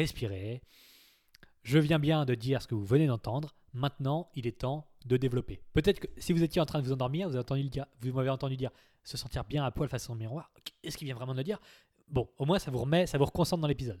respirer. Je viens bien de dire ce que vous venez d'entendre. Maintenant, il est temps de développer. Peut-être que si vous étiez en train de vous endormir, vous, m'avez entendu dire se sentir bien à poil face au miroir. Est-ce qu'il vient vraiment de dire? Bon, au moins ça vous remet, ça vous reconcentre dans l'épisode.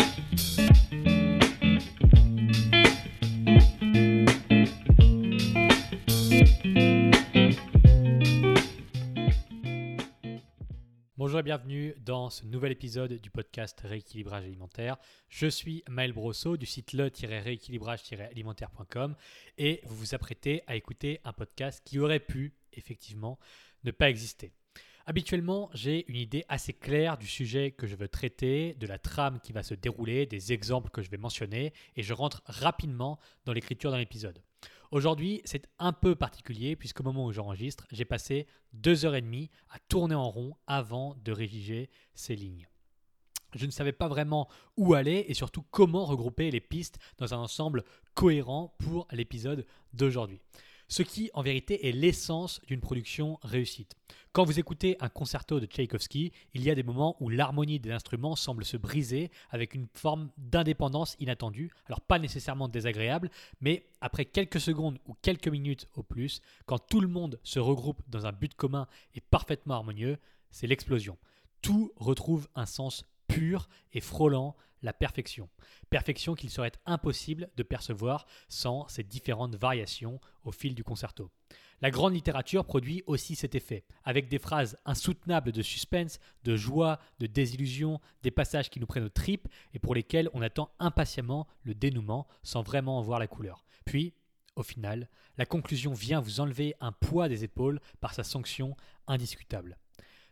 Bienvenue dans ce nouvel épisode du podcast Rééquilibrage alimentaire. Je suis Maël Brosseau du site le-rééquilibrage-alimentaire.com et vous vous apprêtez à écouter un podcast qui aurait pu effectivement ne pas exister. Habituellement, j'ai une idée assez claire du sujet que je veux traiter, de la trame qui va se dérouler, des exemples que je vais mentionner et je rentre rapidement dans l'écriture d'un épisode. Aujourd'hui, c'est un peu particulier puisqu'au moment où j'enregistre, j'ai passé deux heures et demie à tourner en rond avant de rédiger ces lignes. Je ne savais pas vraiment où aller et surtout comment regrouper les pistes dans un ensemble cohérent pour l'épisode d'aujourd'hui ce qui en vérité est l'essence d'une production réussite. Quand vous écoutez un concerto de Tchaïkovski, il y a des moments où l'harmonie des instruments semble se briser avec une forme d'indépendance inattendue, alors pas nécessairement désagréable, mais après quelques secondes ou quelques minutes au plus, quand tout le monde se regroupe dans un but commun et parfaitement harmonieux, c'est l'explosion. Tout retrouve un sens pur et frôlant la perfection. Perfection qu'il serait impossible de percevoir sans ces différentes variations au fil du concerto. La grande littérature produit aussi cet effet, avec des phrases insoutenables de suspense, de joie, de désillusion, des passages qui nous prennent aux tripes et pour lesquels on attend impatiemment le dénouement sans vraiment en voir la couleur. Puis, au final, la conclusion vient vous enlever un poids des épaules par sa sanction indiscutable.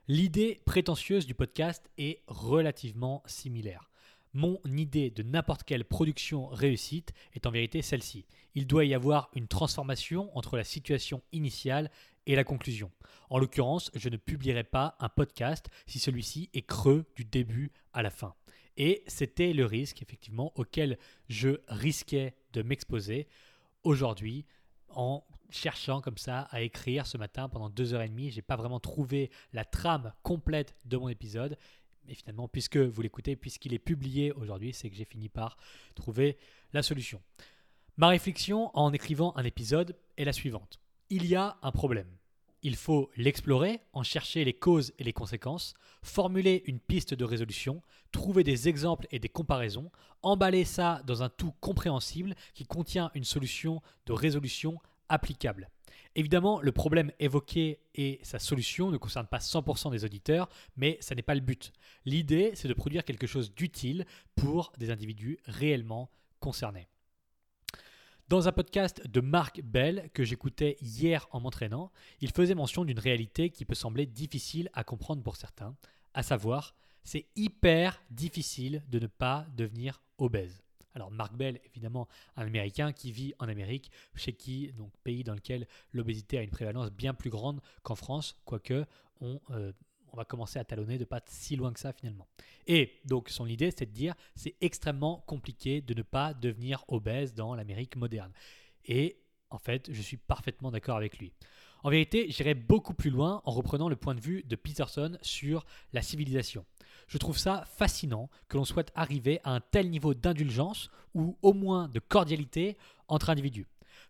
L'idée prétentieuse du podcast est relativement similaire. Mon idée de n'importe quelle production réussite est en vérité celle-ci. Il doit y avoir une transformation entre la situation initiale et la conclusion. En l'occurrence, je ne publierai pas un podcast si celui-ci est creux du début à la fin. Et c'était le risque, effectivement, auquel je risquais de m'exposer aujourd'hui en cherchant comme ça à écrire ce matin pendant deux heures et demie. J'ai pas vraiment trouvé la trame complète de mon épisode et finalement, puisque vous l'écoutez, puisqu'il est publié aujourd'hui, c'est que j'ai fini par trouver la solution. Ma réflexion en écrivant un épisode est la suivante. Il y a un problème. Il faut l'explorer, en chercher les causes et les conséquences, formuler une piste de résolution, trouver des exemples et des comparaisons, emballer ça dans un tout compréhensible qui contient une solution de résolution applicable. Évidemment, le problème évoqué et sa solution ne concernent pas 100% des auditeurs, mais ça n'est pas le but. L'idée, c'est de produire quelque chose d'utile pour des individus réellement concernés. Dans un podcast de Marc Bell que j'écoutais hier en m'entraînant, il faisait mention d'une réalité qui peut sembler difficile à comprendre pour certains, à savoir, c'est hyper difficile de ne pas devenir obèse. Alors Mark Bell, évidemment, un Américain qui vit en Amérique, chez qui, donc pays dans lequel l'obésité a une prévalence bien plus grande qu'en France, quoique on, euh, on va commencer à talonner de pas si loin que ça finalement. Et donc son idée, c'est de dire c'est extrêmement compliqué de ne pas devenir obèse dans l'Amérique moderne. Et en fait, je suis parfaitement d'accord avec lui. En vérité, j'irai beaucoup plus loin en reprenant le point de vue de Peterson sur la civilisation. Je trouve ça fascinant que l'on souhaite arriver à un tel niveau d'indulgence ou au moins de cordialité entre individus.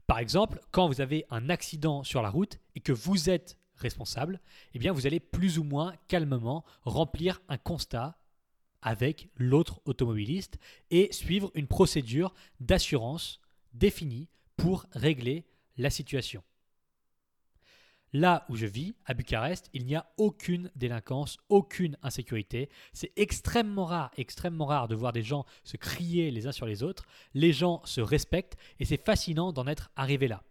Par exemple, quand vous avez un accident sur la route et que vous êtes responsable, eh bien vous allez plus ou moins calmement remplir un constat avec l'autre automobiliste et suivre une procédure d'assurance définie pour régler la situation. Là où je vis, à Bucarest, il n'y a aucune délinquance, aucune insécurité. C'est extrêmement rare, extrêmement rare de voir des gens se crier les uns sur les autres. Les gens se respectent et c'est fascinant d'en être arrivé là.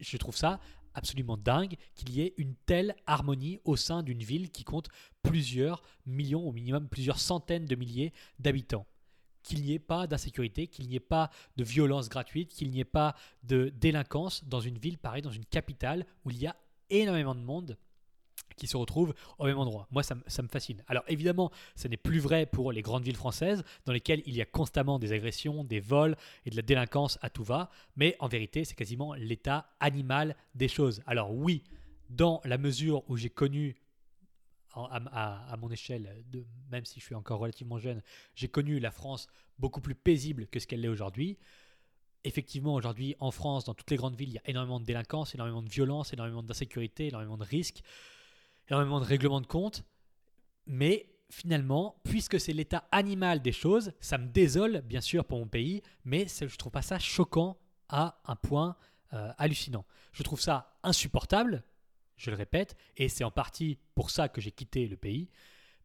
Je trouve ça absolument dingue qu'il y ait une telle harmonie au sein d'une ville qui compte plusieurs millions, au minimum plusieurs centaines de milliers d'habitants. qu'il n'y ait pas d'insécurité, qu'il n'y ait pas de violence gratuite, qu'il n'y ait pas de délinquance dans une ville pareille, dans une capitale où il y a énormément de monde qui se retrouvent au même endroit. Moi, ça, me fascine. Alors évidemment, ce n'est plus vrai pour les grandes villes françaises, dans lesquelles il y a constamment des agressions, des vols et de la délinquance à tout va, mais en vérité, c'est quasiment l'état animal des choses. Alors oui, dans la mesure où j'ai connu à, mon échelle, même si je suis encore relativement jeune, j'ai connu la France beaucoup plus paisible que ce qu'elle est aujourd'hui. Effectivement, aujourd'hui, en France, dans toutes les grandes villes, il y a énormément de délinquance, énormément de violence, énormément d'insécurité, énormément de risques, énormément de règlements de compte. Mais finalement, puisque c'est l'état animal des choses, ça me désole, bien sûr, pour mon pays, mais je trouve pas ça choquant à un point euh, hallucinant. Je trouve ça insupportable, je le répète, et c'est en partie pour ça que j'ai quitté le pays.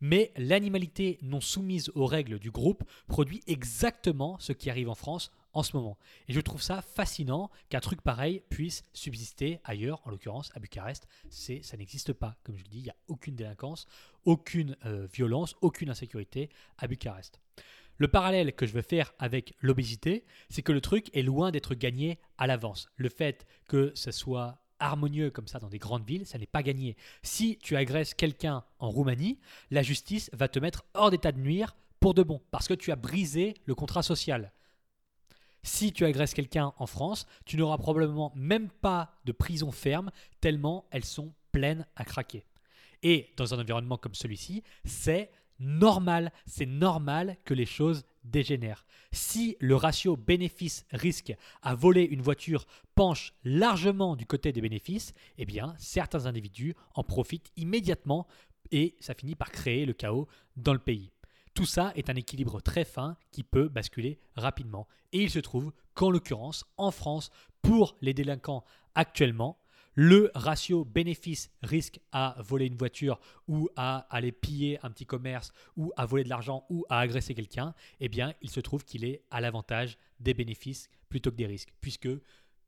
Mais l'animalité non soumise aux règles du groupe produit exactement ce qui arrive en France en ce moment. Et je trouve ça fascinant qu'un truc pareil puisse subsister ailleurs, en l'occurrence à Bucarest. C'est, ça n'existe pas. Comme je le dis, il n'y a aucune délinquance, aucune euh, violence, aucune insécurité à Bucarest. Le parallèle que je veux faire avec l'obésité, c'est que le truc est loin d'être gagné à l'avance. Le fait que ce soit harmonieux comme ça dans des grandes villes, ça n'est pas gagné. Si tu agresses quelqu'un en Roumanie, la justice va te mettre hors d'état de nuire pour de bon, parce que tu as brisé le contrat social. Si tu agresses quelqu'un en France, tu n'auras probablement même pas de prison ferme, tellement elles sont pleines à craquer. Et dans un environnement comme celui-ci, c'est normal, c'est normal que les choses dégénèrent. Si le ratio bénéfice-risque à voler une voiture penche largement du côté des bénéfices, eh bien certains individus en profitent immédiatement et ça finit par créer le chaos dans le pays. Tout ça est un équilibre très fin qui peut basculer rapidement. Et il se trouve qu'en l'occurrence, en France, pour les délinquants actuellement, le ratio bénéfice-risque à voler une voiture ou à aller piller un petit commerce ou à voler de l'argent ou à agresser quelqu'un, eh bien, il se trouve qu'il est à l'avantage des bénéfices plutôt que des risques, puisque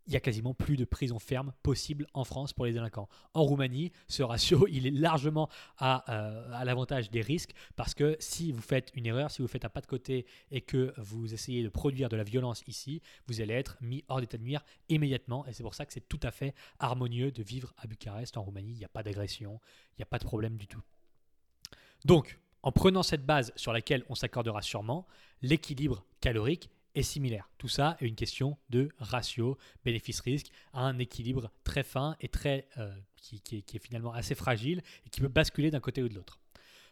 il y a quasiment plus de prison ferme possible en France pour les délinquants. En Roumanie, ce ratio, il est largement à, euh, à l'avantage des risques parce que si vous faites une erreur, si vous faites un pas de côté et que vous essayez de produire de la violence ici, vous allez être mis hors d'état de nuire immédiatement. Et c'est pour ça que c'est tout à fait harmonieux de vivre à Bucarest, en Roumanie. Il n'y a pas d'agression, il n'y a pas de problème du tout. Donc, en prenant cette base sur laquelle on s'accordera sûrement, l'équilibre calorique est similaire. Tout ça est une question de ratio bénéfice-risque, un équilibre très fin et très, euh, qui, est, finalement assez fragile et qui peut basculer d'un côté ou de l'autre.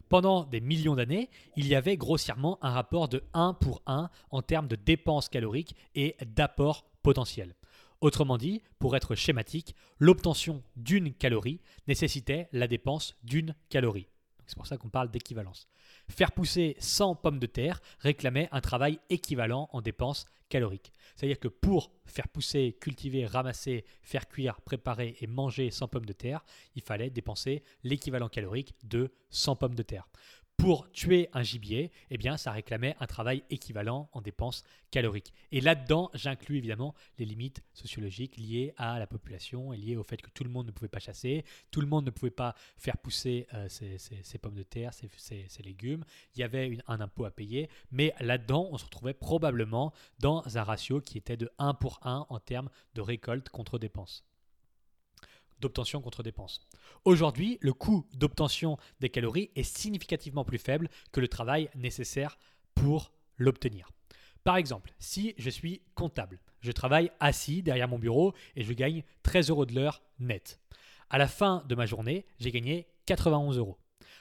Pendant des millions d'années, il y avait grossièrement un rapport de 1 pour 1 en termes de dépenses caloriques et d'apport potentiel. Autrement dit, pour être schématique, l'obtention d'une calorie nécessitait la dépense d'une calorie. C'est pour ça qu'on parle d'équivalence. Faire pousser 100 pommes de terre réclamait un travail équivalent en dépenses caloriques. C'est-à-dire que pour faire pousser, cultiver, ramasser, faire cuire, préparer et manger 100 pommes de terre, il fallait dépenser l'équivalent calorique de 100 pommes de terre pour tuer un gibier, eh bien, ça réclamait un travail équivalent en dépenses caloriques. Et là-dedans, j'inclus évidemment les limites sociologiques liées à la population et liées au fait que tout le monde ne pouvait pas chasser, tout le monde ne pouvait pas faire pousser euh, ses, pommes de terre, ses, légumes. Il y avait un impôt à payer, mais là-dedans, on se retrouvait probablement dans un ratio qui était de 1 pour 1 en termes de récolte contre dépenses d'obtention contre dépenses. Aujourd'hui, le coût d'obtention des calories est significativement plus faible que le travail nécessaire pour l'obtenir. Par exemple, si je suis comptable, je travaille assis derrière mon bureau et je gagne 13 euros de l'heure net. À la fin de ma journée, j'ai gagné 91 euros.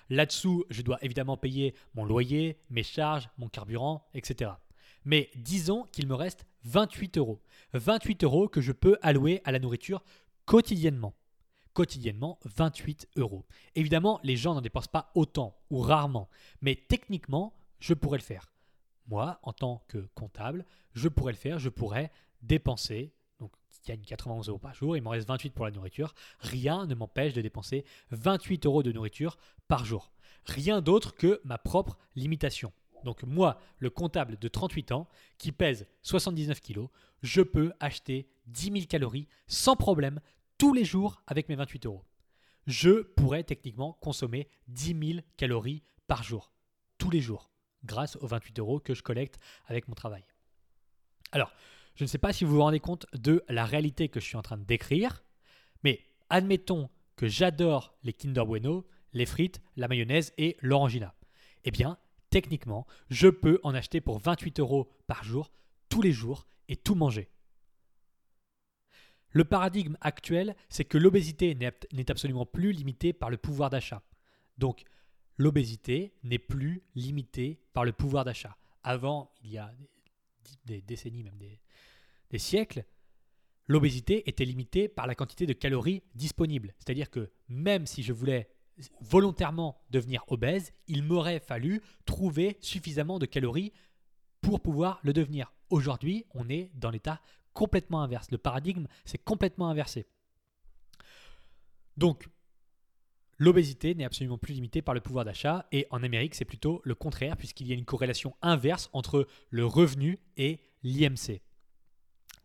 Là-dessous, je dois évidemment payer mon loyer, mes charges, mon carburant, etc. Mais disons qu'il me reste 28 euros. 28 euros que je peux allouer à la nourriture quotidiennement quotidiennement 28 euros. Évidemment, les gens n'en dépensent pas autant ou rarement, mais techniquement, je pourrais le faire. Moi, en tant que comptable, je pourrais le faire, je pourrais dépenser, donc il gagne 91 euros par jour, il m'en reste 28 pour la nourriture, rien ne m'empêche de dépenser 28 euros de nourriture par jour. Rien d'autre que ma propre limitation. Donc moi, le comptable de 38 ans, qui pèse 79 kg, je peux acheter 10 000 calories sans problème tous les jours avec mes 28 euros. Je pourrais techniquement consommer 10 000 calories par jour. Tous les jours. grâce aux 28 euros que je collecte avec mon travail. Alors, je ne sais pas si vous vous rendez compte de la réalité que je suis en train de décrire, mais admettons que j'adore les Kinder Bueno, les frites, la mayonnaise et l'orangina. Eh bien, techniquement, je peux en acheter pour 28 euros par jour, tous les jours, et tout manger. Le paradigme actuel, c'est que l'obésité n'est absolument plus limitée par le pouvoir d'achat. Donc, l'obésité n'est plus limitée par le pouvoir d'achat. Avant, il y a des décennies, même des, siècles, l'obésité était limitée par la quantité de calories disponibles. C'est-à-dire que même si je voulais volontairement devenir obèse, il m'aurait fallu trouver suffisamment de calories pour pouvoir le devenir. Aujourd'hui, on est dans l'état complètement inverse. Le paradigme, c'est complètement inversé. Donc, l'obésité n'est absolument plus limitée par le pouvoir d'achat et en Amérique, c'est plutôt le contraire puisqu'il y a une corrélation inverse entre le revenu et l'IMC.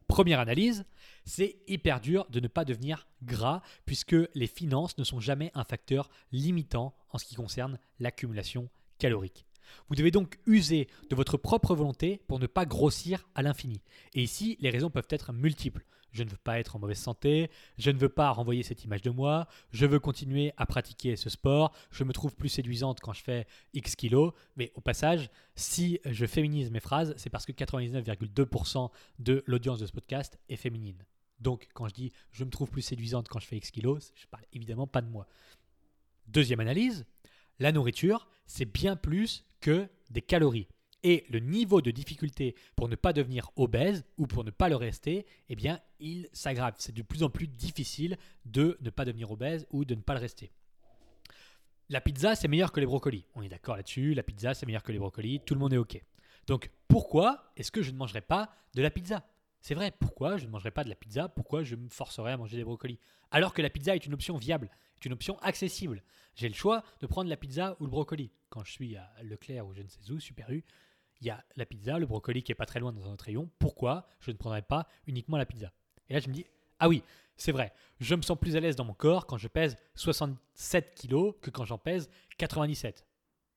Première analyse, c'est hyper dur de ne pas devenir gras puisque les finances ne sont jamais un facteur limitant en ce qui concerne l'accumulation calorique. Vous devez donc user de votre propre volonté pour ne pas grossir à l'infini. Et ici, les raisons peuvent être multiples. Je ne veux pas être en mauvaise santé, je ne veux pas renvoyer cette image de moi, je veux continuer à pratiquer ce sport, je me trouve plus séduisante quand je fais X kilos. Mais au passage, si je féminise mes phrases, c'est parce que 99,2% de l'audience de ce podcast est féminine. Donc quand je dis je me trouve plus séduisante quand je fais X kilos, je parle évidemment pas de moi. Deuxième analyse, la nourriture, c'est bien plus que des calories. Et le niveau de difficulté pour ne pas devenir obèse ou pour ne pas le rester, eh bien, il s'aggrave. C'est de plus en plus difficile de ne pas devenir obèse ou de ne pas le rester. La pizza, c'est meilleur que les brocolis. On est d'accord là-dessus. La pizza, c'est meilleur que les brocolis. Tout le monde est OK. Donc, pourquoi est-ce que je ne mangerai pas de la pizza? C'est vrai, pourquoi je ne mangerai pas de la pizza? Pourquoi je me forcerai à manger des brocolis? Alors que la pizza est une option viable, une option accessible. J'ai le choix de prendre la pizza ou le brocoli. Quand je suis à Leclerc ou je ne sais où, Super U, il y a la pizza, le brocoli qui est pas très loin dans un autre rayon. Pourquoi je ne prendrais pas uniquement la pizza? Et là, je me dis, ah oui, c'est vrai, je me sens plus à l'aise dans mon corps quand je pèse 67 kilos que quand j'en pèse 97.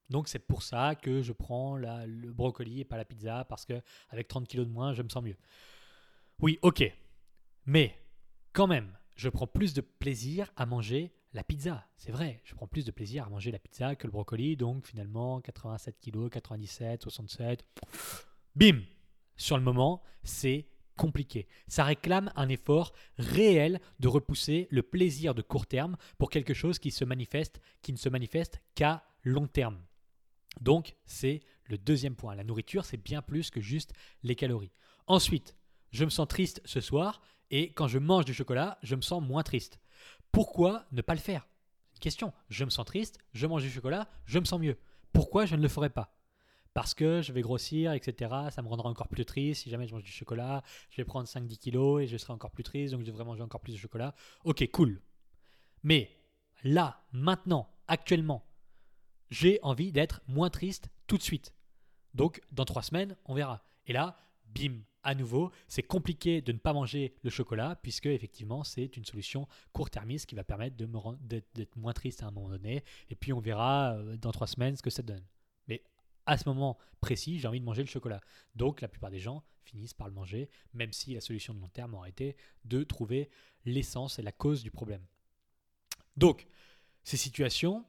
Donc c'est pour ça que je prends le brocoli et pas la pizza parce que avec 30 kilos de moins, je me sens mieux. Oui, ok, mais quand même, je prends plus de plaisir à manger la pizza. C'est vrai, je prends plus de plaisir à manger la pizza que le brocoli, donc finalement 87 kg, 97, 67. Bim Sur le moment, c'est compliqué. Ça réclame un effort réel de repousser le plaisir de court terme pour quelque chose qui se manifeste, qui ne se manifeste qu'à long terme. Donc, c'est le deuxième point. La nourriture, c'est bien plus que juste les calories. Ensuite, je me sens triste ce soir et quand je mange du chocolat, je me sens moins triste. Pourquoi ne pas le faire? Question. Je me sens triste, je mange du chocolat, je me sens mieux. Pourquoi je ne le ferai pas? Parce que je vais grossir, etc. Ça me rendra encore plus triste. Si jamais je mange du chocolat, je vais prendre 5-10 kilos et je serai encore plus triste, donc je devrais manger encore plus de chocolat. Ok, cool. Mais là, maintenant, actuellement, j'ai envie d'être moins triste tout de suite. Donc, dans trois semaines, on verra. Et là, bim, à nouveau, c'est compliqué de ne pas manger le chocolat, puisque effectivement, c'est une solution court-termiste qui va permettre d'être moins triste à un moment donné. Et puis, on verra euh, dans trois semaines ce que ça donne. Mais à ce moment précis, j'ai envie de manger le chocolat. Donc, la plupart des gens finissent par le manger, même si la solution de long terme aurait été de trouver l'essence et la cause du problème. Donc, ces situations,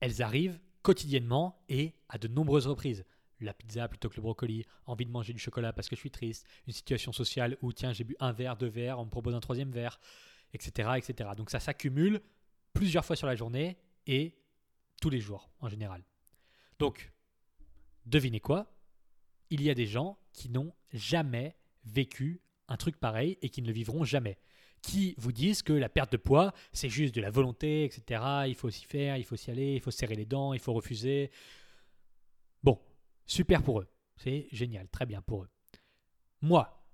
elles arrivent quotidiennement et à de nombreuses reprises la pizza plutôt que le brocoli, envie de manger du chocolat parce que je suis triste, une situation sociale où tiens j'ai bu un verre, deux verres, on me propose un troisième verre, etc. etc. Donc ça s'accumule plusieurs fois sur la journée et tous les jours en général. Donc, devinez quoi? Il y a des gens qui n'ont jamais vécu un truc pareil et qui ne le vivront jamais. Qui vous disent que la perte de poids, c'est juste de la volonté, etc. Il faut s'y faire, il faut s'y aller, il faut serrer les dents, il faut refuser. Super pour eux. C'est génial, très bien pour eux. Moi,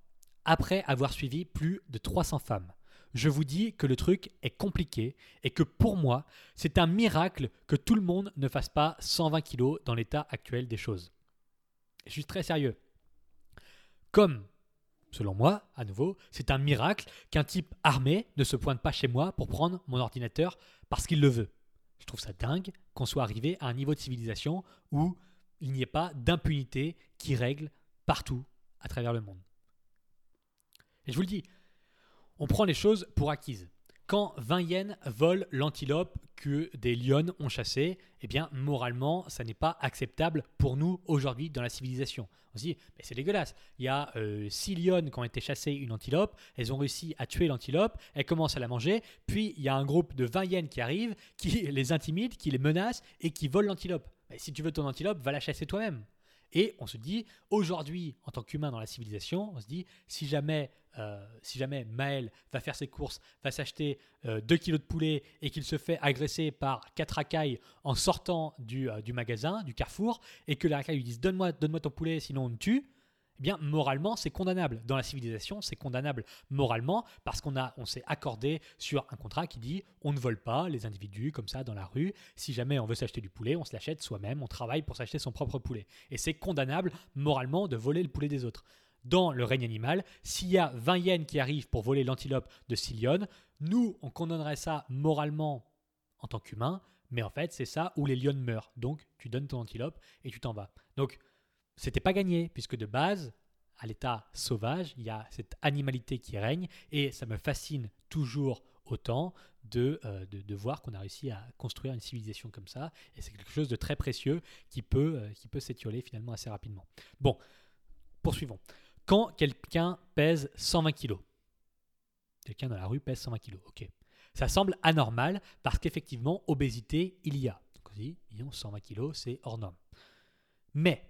après avoir suivi plus de 300 femmes, je vous dis que le truc est compliqué et que pour moi, c'est un miracle que tout le monde ne fasse pas 120 kilos dans l'état actuel des choses. Je suis très sérieux. Comme, selon moi, à nouveau, c'est un miracle qu'un type armé ne se pointe pas chez moi pour prendre mon ordinateur parce qu'il le veut. Je trouve ça dingue qu'on soit arrivé à un niveau de civilisation où il n'y ait pas d'impunité qui règle partout à travers le monde. Et je vous le dis, on prend les choses pour acquises. Quand 20 yens volent l'antilope que des lions ont chassé, eh bien, moralement, ça n'est pas acceptable pour nous aujourd'hui dans la civilisation. On se dit, mais c'est dégueulasse. Il y a 6 euh, lions qui ont été chassés une antilope, elles ont réussi à tuer l'antilope, elles commencent à la manger, puis il y a un groupe de 20 yens qui arrive, qui les intimide, qui les menace et qui volent l'antilope. Si tu veux ton antilope, va la chasser toi-même. Et on se dit, aujourd'hui, en tant qu'humain dans la civilisation, on se dit, si jamais, euh, si jamais Maël va faire ses courses, va s'acheter 2 euh, kilos de poulet et qu'il se fait agresser par quatre racailles en sortant du, euh, magasin, du carrefour, et que les racailles lui disent Donne-moi donne ton poulet, sinon on me tue, eh bien, moralement, c'est condamnable. Dans la civilisation, c'est condamnable moralement parce qu'on on s'est accordé sur un contrat qui dit on ne vole pas les individus comme ça dans la rue. Si jamais on veut s'acheter du poulet, on se l'achète soi-même, on travaille pour s'acheter son propre poulet. Et c'est condamnable moralement de voler le poulet des autres. Dans le règne animal, s'il y a 20 yens qui arrivent pour voler l'antilope de Silion, nous, on condamnerait ça moralement en tant qu'humain, mais en fait, c'est ça où les lions meurent. Donc, tu donnes ton antilope et tu t'en vas. Donc, c'était pas gagné, puisque de base, à l'état sauvage, il y a cette animalité qui règne, et ça me fascine toujours autant de, euh, de, voir qu'on a réussi à construire une civilisation comme ça, et c'est quelque chose de très précieux qui peut, euh, peut s'étioler finalement assez rapidement. Bon, poursuivons. Quand quelqu'un pèse 120 kg, quelqu'un dans la rue pèse 120 kg, ok. Ça semble anormal parce qu'effectivement, obésité, il y a. Donc on dit, 120 kg, c'est hors norme. Mais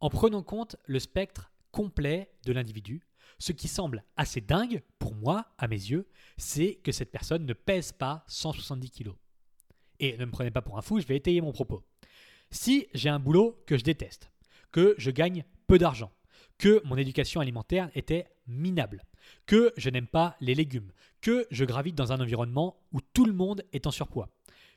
en prenant compte le spectre complet de l'individu. Ce qui semble assez dingue, pour moi, à mes yeux, c'est que cette personne ne pèse pas 170 kg. Et ne me prenez pas pour un fou, je vais étayer mon propos. Si j'ai un boulot que je déteste, que je gagne peu d'argent, que mon éducation alimentaire était minable, que je n'aime pas les légumes, que je gravite dans un environnement où tout le monde est en surpoids,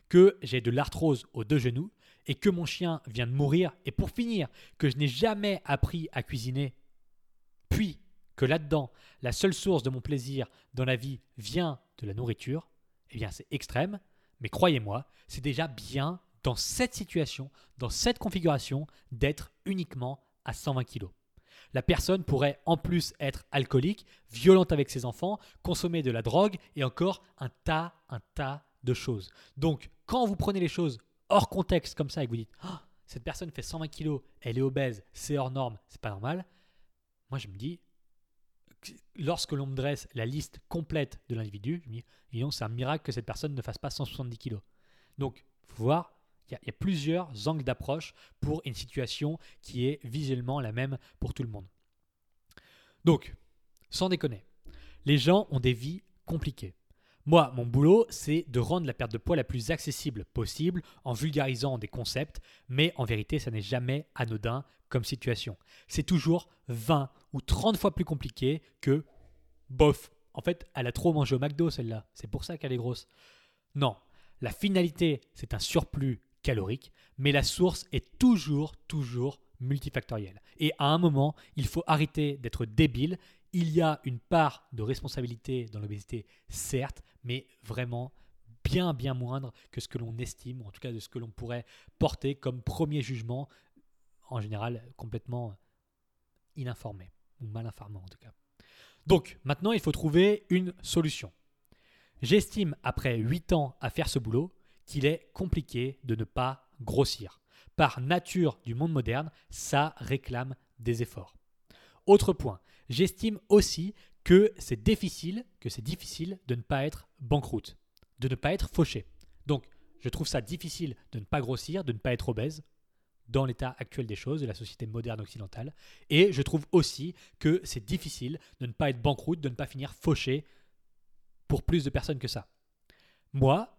que j'ai de l'arthrose aux deux genoux, et que mon chien vient de mourir, et pour finir, que je n'ai jamais appris à cuisiner, puis que là-dedans, la seule source de mon plaisir dans la vie vient de la nourriture, eh bien c'est extrême, mais croyez-moi, c'est déjà bien dans cette situation, dans cette configuration, d'être uniquement à 120 kg. La personne pourrait en plus être alcoolique, violente avec ses enfants, consommer de la drogue et encore un tas, un tas de choses. Donc, quand vous prenez les choses hors contexte comme ça et que vous dites ah, cette personne fait 120 kilos, elle est obèse, c'est hors norme, c'est pas normal. Moi, je me dis, lorsque l'on me dresse la liste complète de l'individu, je me dis, c'est un miracle que cette personne ne fasse pas 170 kilos. Donc, faut voir, il y, a plusieurs angles d'approche pour une situation qui est visuellement la même pour tout le monde. Donc, sans déconner, les gens ont des vies compliquées. Moi, mon boulot, c'est de rendre la perte de poids la plus accessible possible en vulgarisant des concepts, mais en vérité, ça n'est jamais anodin comme situation. C'est toujours 20 ou 30 fois plus compliqué que bof. En fait, elle a trop mangé au McDo, celle-là. C'est pour ça qu'elle est grosse. Non, la finalité, c'est un surplus calorique, mais la source est toujours, toujours multifactorielle. Et à un moment, il faut arrêter d'être débile il y a une part de responsabilité dans l'obésité, certes, mais vraiment bien, bien moindre que ce que l'on estime, ou en tout cas de ce que l'on pourrait porter comme premier jugement, en général complètement ininformé, ou mal informé en tout cas. Donc, maintenant, il faut trouver une solution. J'estime, après 8 ans à faire ce boulot, qu'il est compliqué de ne pas grossir. Par nature du monde moderne, ça réclame des efforts. Autre point, j'estime aussi que c'est difficile, que c'est difficile de ne pas être banqueroute, de ne pas être fauché. Donc, je trouve ça difficile de ne pas grossir, de ne pas être obèse dans l'état actuel des choses de la société moderne occidentale. Et je trouve aussi que c'est difficile de ne pas être banqueroute, de ne pas finir fauché pour plus de personnes que ça. Moi,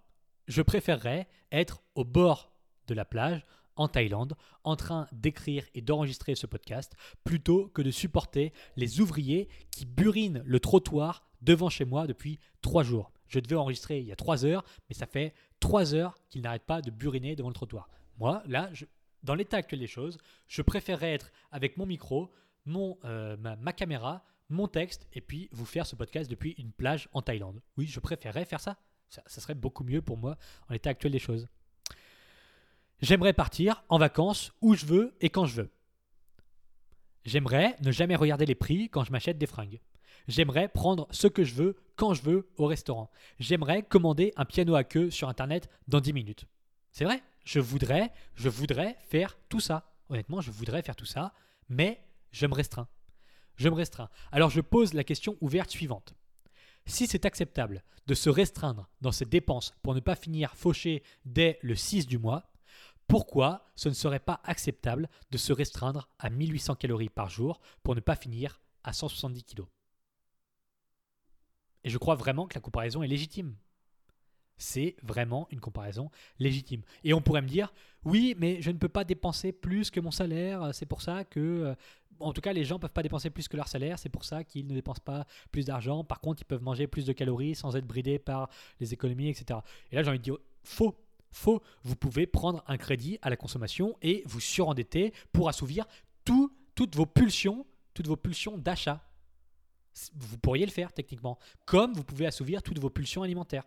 je préférerais être au bord de la plage en Thaïlande en train d'écrire et d'enregistrer ce podcast plutôt que de supporter les ouvriers qui burinent le trottoir devant chez moi depuis trois jours. Je devais enregistrer il y a trois heures, mais ça fait trois heures qu'ils n'arrêtent pas de buriner devant le trottoir. Moi, là, dans l'état actuel des choses, je préférerais être avec mon micro, mon, euh, ma, caméra, mon texte, et puis vous faire ce podcast depuis une plage en Thaïlande. Oui, je préférerais faire ça. Ça, ça serait beaucoup mieux pour moi en l'état actuel des choses. J'aimerais partir en vacances où je veux et quand je veux. J'aimerais ne jamais regarder les prix quand je m'achète des fringues. J'aimerais prendre ce que je veux quand je veux au restaurant. J'aimerais commander un piano à queue sur internet dans 10 minutes. C'est vrai, je voudrais, je voudrais faire tout ça. Honnêtement, je voudrais faire tout ça, mais je me restreins. Je me restreins. Alors je pose la question ouverte suivante. Si c'est acceptable de se restreindre dans ses dépenses pour ne pas finir fauché dès le 6 du mois, pourquoi ce ne serait pas acceptable de se restreindre à 1800 calories par jour pour ne pas finir à 170 kg Et je crois vraiment que la comparaison est légitime. C'est vraiment une comparaison légitime. Et on pourrait me dire, oui, mais je ne peux pas dépenser plus que mon salaire, c'est pour ça que... Euh, en tout cas, les gens ne peuvent pas dépenser plus que leur salaire, c'est pour ça qu'ils ne dépensent pas plus d'argent. Par contre, ils peuvent manger plus de calories sans être bridés par les économies, etc. Et là, j'ai envie de dire, faux. Faux. Vous pouvez prendre un crédit à la consommation et vous surendetter pour assouvir toutes vos pulsions, toutes vos pulsions d'achat. Vous pourriez le faire techniquement, comme vous pouvez assouvir toutes vos pulsions alimentaires.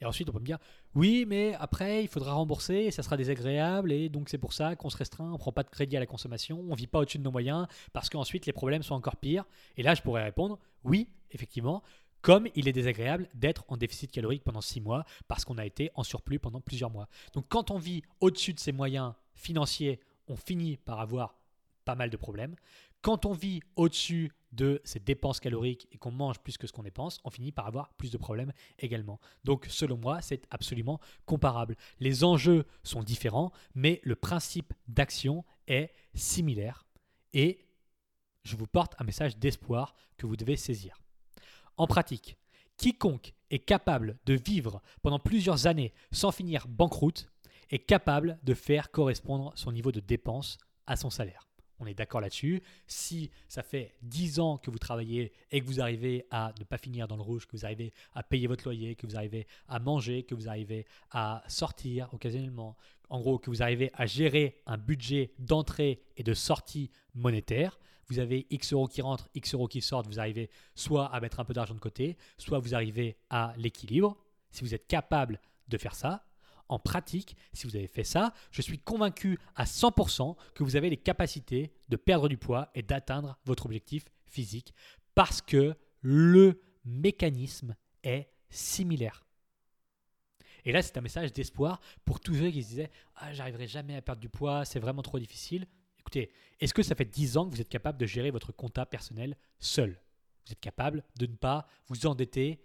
Et ensuite, on peut me dire, oui, mais après, il faudra rembourser et ça sera désagréable. Et donc, c'est pour ça qu'on se restreint, on ne prend pas de crédit à la consommation, on ne vit pas au-dessus de nos moyens parce qu'ensuite, les problèmes sont encore pires. Et là, je pourrais répondre, oui, effectivement, comme il est désagréable d'être en déficit calorique pendant six mois parce qu'on a été en surplus pendant plusieurs mois. Donc, quand on vit au-dessus de ses moyens financiers, on finit par avoir pas mal de problèmes. Quand on vit au-dessus de ses dépenses caloriques et qu'on mange plus que ce qu'on dépense, on finit par avoir plus de problèmes également. Donc selon moi, c'est absolument comparable. Les enjeux sont différents, mais le principe d'action est similaire et je vous porte un message d'espoir que vous devez saisir. En pratique, quiconque est capable de vivre pendant plusieurs années sans finir banqueroute est capable de faire correspondre son niveau de dépense à son salaire. On est d'accord là-dessus. Si ça fait 10 ans que vous travaillez et que vous arrivez à ne pas finir dans le rouge, que vous arrivez à payer votre loyer, que vous arrivez à manger, que vous arrivez à sortir occasionnellement, en gros que vous arrivez à gérer un budget d'entrée et de sortie monétaire, vous avez X euros qui rentrent, X euros qui sortent, vous arrivez soit à mettre un peu d'argent de côté, soit vous arrivez à l'équilibre. Si vous êtes capable de faire ça, en pratique, si vous avez fait ça, je suis convaincu à 100% que vous avez les capacités de perdre du poids et d'atteindre votre objectif physique parce que le mécanisme est similaire. Et là, c'est un message d'espoir pour tous ceux qui se disaient ah, j'arriverai jamais à perdre du poids, c'est vraiment trop difficile. Est-ce que ça fait 10 ans que vous êtes capable de gérer votre compta personnel seul? Vous êtes capable de ne pas vous endetter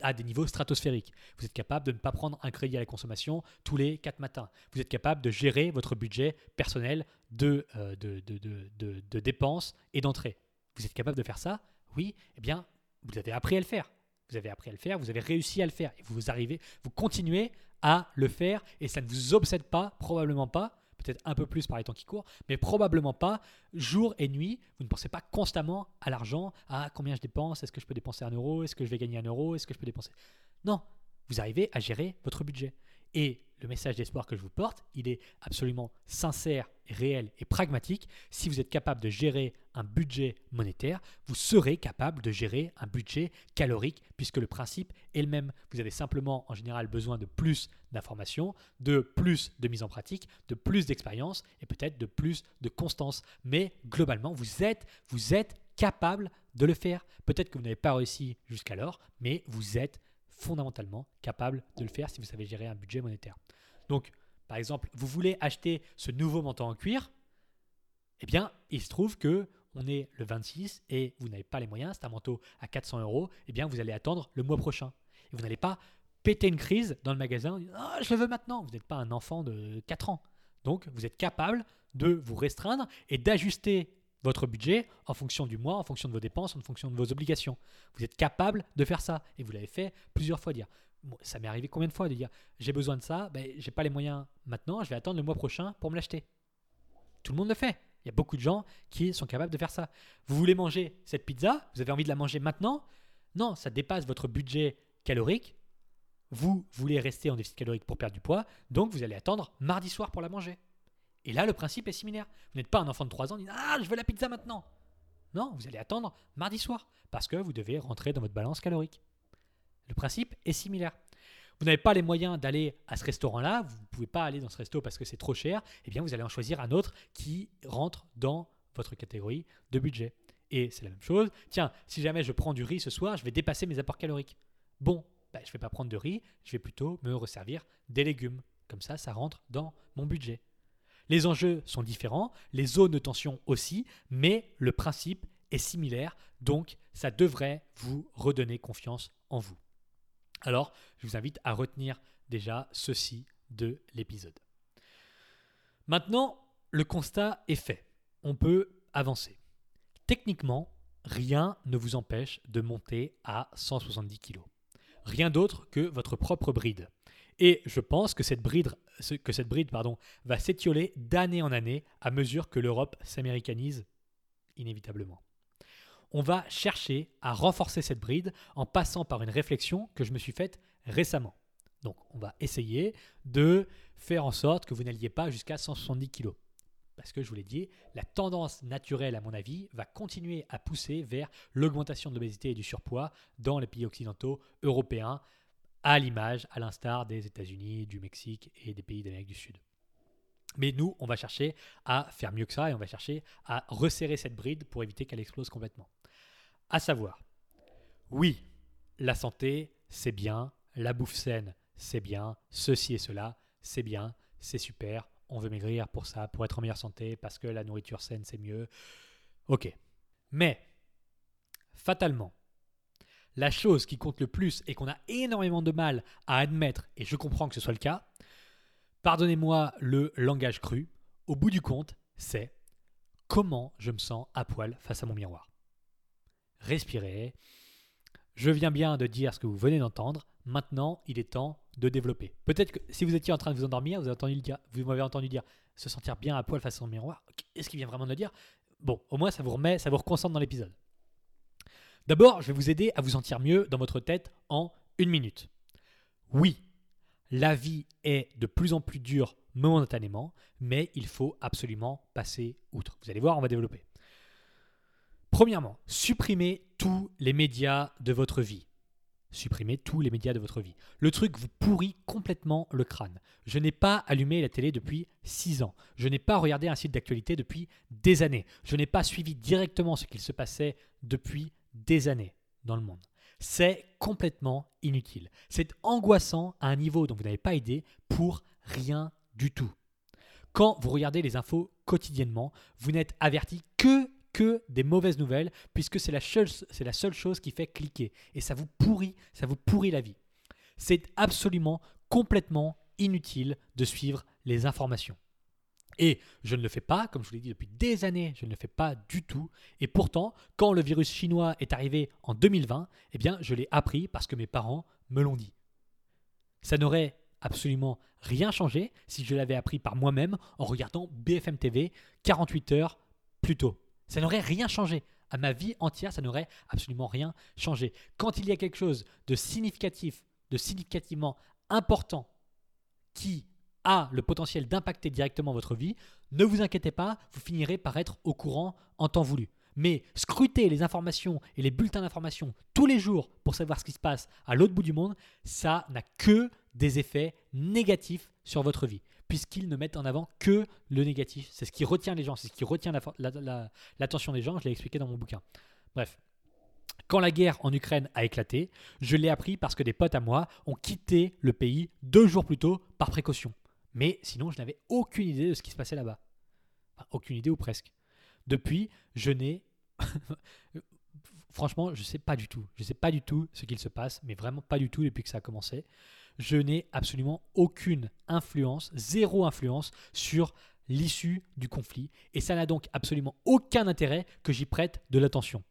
à des niveaux stratosphériques. Vous êtes capable de ne pas prendre un crédit à la consommation tous les 4 matins. Vous êtes capable de gérer votre budget personnel de, euh, de dépenses et d'entrées. Vous êtes capable de faire ça? Oui, eh bien, vous avez appris à le faire. Vous avez appris à le faire, vous avez réussi à le faire. Et vous arrivez, vous continuez à le faire et ça ne vous obsède pas, probablement pas, peut-être un peu plus par les temps qui courent, mais probablement pas jour et nuit. Vous ne pensez pas constamment à l'argent, à combien je dépense, est-ce que je peux dépenser un euro, est-ce que je vais gagner un euro, est-ce que je peux dépenser? Non, vous arrivez à gérer votre budget. Et le message d'espoir que je vous porte, il est absolument sincère, réel et pragmatique. Si vous êtes capable de gérer un budget monétaire, vous serez capable de gérer un budget calorique, puisque le principe est le même. Vous avez simplement en général besoin de plus d'informations, de plus de mise en pratique, de plus d'expérience et peut-être de plus de constance. Mais globalement, vous êtes, vous êtes capable de le faire. Peut-être que vous n'avez pas réussi jusqu'alors, mais vous êtes fondamentalement capable de le faire si vous savez gérer un budget monétaire. Donc, par exemple, vous voulez acheter ce nouveau manteau en cuir, eh bien, il se trouve que on est le 26 et vous n'avez pas les moyens, c'est un manteau à 400 euros, eh bien, vous allez attendre le mois prochain. Et vous n'allez pas péter une crise dans le magasin ah, je le veux maintenant. Vous n'êtes pas un enfant de 4 ans. Donc, vous êtes capable de vous restreindre et d'ajuster votre budget en fonction du mois, en fonction de vos dépenses, en fonction de vos obligations. Vous êtes capable de faire ça et vous l'avez fait plusieurs fois. Dire, ça m'est arrivé combien de fois de dire j'ai besoin de ça, ben, j'ai pas les moyens maintenant, je vais attendre le mois prochain pour me l'acheter. Tout le monde le fait. Il y a beaucoup de gens qui sont capables de faire ça. Vous voulez manger cette pizza, vous avez envie de la manger maintenant? Non, ça dépasse votre budget calorique. Vous voulez rester en déficit calorique pour perdre du poids, donc vous allez attendre mardi soir pour la manger. Et là, le principe est similaire. Vous n'êtes pas un enfant de 3 ans qui dit Ah, je veux la pizza maintenant. Non, vous allez attendre mardi soir parce que vous devez rentrer dans votre balance calorique. Le principe est similaire. Vous n'avez pas les moyens d'aller à ce restaurant-là, vous ne pouvez pas aller dans ce resto parce que c'est trop cher, eh bien vous allez en choisir un autre qui rentre dans votre catégorie de budget. Et c'est la même chose. Tiens, si jamais je prends du riz ce soir, je vais dépasser mes apports caloriques. Bon, ben, je ne vais pas prendre de riz, je vais plutôt me resservir des légumes. Comme ça, ça rentre dans mon budget. Les enjeux sont différents, les zones de tension aussi, mais le principe est similaire, donc ça devrait vous redonner confiance en vous. Alors, je vous invite à retenir déjà ceci de l'épisode. Maintenant, le constat est fait. On peut avancer. Techniquement, rien ne vous empêche de monter à 170 kg. Rien d'autre que votre propre bride. Et je pense que cette bride, va s'étioler d'année en année à mesure que l'Europe s'américanise inévitablement. On va chercher à renforcer cette bride en passant par une réflexion que je me suis faite récemment. Donc on va essayer de faire en sorte que vous n'alliez pas jusqu'à 170 kg. Parce que je vous l'ai dit, la tendance naturelle, à mon avis, va continuer à pousser vers l'augmentation de l'obésité et du surpoids dans les pays occidentaux, européens, à l'image, à l'instar des États-Unis, du Mexique et des pays d'Amérique du Sud. Mais nous, on va chercher à faire mieux que ça et on va chercher à resserrer cette bride pour éviter qu'elle explose complètement. À savoir, oui, la santé, c'est bien, la bouffe saine, c'est bien, ceci et cela, c'est bien, c'est super, on veut maigrir pour ça, pour être en meilleure santé, parce que la nourriture saine, c'est mieux. Ok. Mais, fatalement, la chose qui compte le plus et qu'on a énormément de mal à admettre, et je comprends que ce soit le cas, pardonnez-moi le langage cru, au bout du compte, c'est comment je me sens à poil face à mon miroir. Respirez. Je viens bien de dire ce que vous venez d'entendre. Maintenant, il est temps de développer. Peut-être que si vous étiez en train de vous endormir, vous, m'avez entendu dire se sentir bien à poil face à mon miroir. Est-ce qu'il vient vraiment de dire? Bon, au moins ça vous remet, ça vous reconcentre dans l'épisode. D'abord, je vais vous aider à vous sentir mieux dans votre tête en une minute. Oui, la vie est de plus en plus dure momentanément, mais il faut absolument passer outre. Vous allez voir, on va développer. Premièrement, supprimez tous les médias de votre vie. Supprimez tous les médias de votre vie. Le truc vous pourrit complètement le crâne. Je n'ai pas allumé la télé depuis 6 ans. Je n'ai pas regardé un site d'actualité depuis des années. Je n'ai pas suivi directement ce qu'il se passait depuis des années dans le monde. C'est complètement inutile. C'est angoissant à un niveau dont vous n'avez pas idée pour rien du tout. Quand vous regardez les infos quotidiennement, vous n'êtes averti que que des mauvaises nouvelles puisque c'est la, c'est la seule chose qui fait cliquer et ça vous pourrit, ça vous pourrit la vie. C'est absolument complètement inutile de suivre les informations. Et je ne le fais pas, comme je vous l'ai dit depuis des années, je ne le fais pas du tout. Et pourtant, quand le virus chinois est arrivé en 2020, eh bien, je l'ai appris parce que mes parents me l'ont dit. Ça n'aurait absolument rien changé si je l'avais appris par moi-même en regardant BFM TV 48 heures plus tôt. Ça n'aurait rien changé. À ma vie entière, ça n'aurait absolument rien changé. Quand il y a quelque chose de significatif, de significativement important qui a le potentiel d'impacter directement votre vie, ne vous inquiétez pas, vous finirez par être au courant en temps voulu. Mais scruter les informations et les bulletins d'information tous les jours pour savoir ce qui se passe à l'autre bout du monde, ça n'a que des effets négatifs sur votre vie, puisqu'ils ne mettent en avant que le négatif. C'est ce qui retient les gens, c'est ce qui retient l'attention des gens, je l'ai expliqué dans mon bouquin. Bref, quand la guerre en Ukraine a éclaté, je l'ai appris parce que des potes à moi ont quitté le pays deux jours plus tôt par précaution. Mais sinon, je n'avais aucune idée de ce qui se passait là-bas. aucune idée ou presque. Depuis, je n'ai... Franchement, je ne sais pas du tout. Je ne sais pas du tout ce qu'il se passe, mais vraiment pas du tout depuis que ça a commencé. Je n'ai absolument aucune influence, zéro influence sur l'issue du conflit. Et ça n'a donc absolument aucun intérêt que j'y prête de l'attention.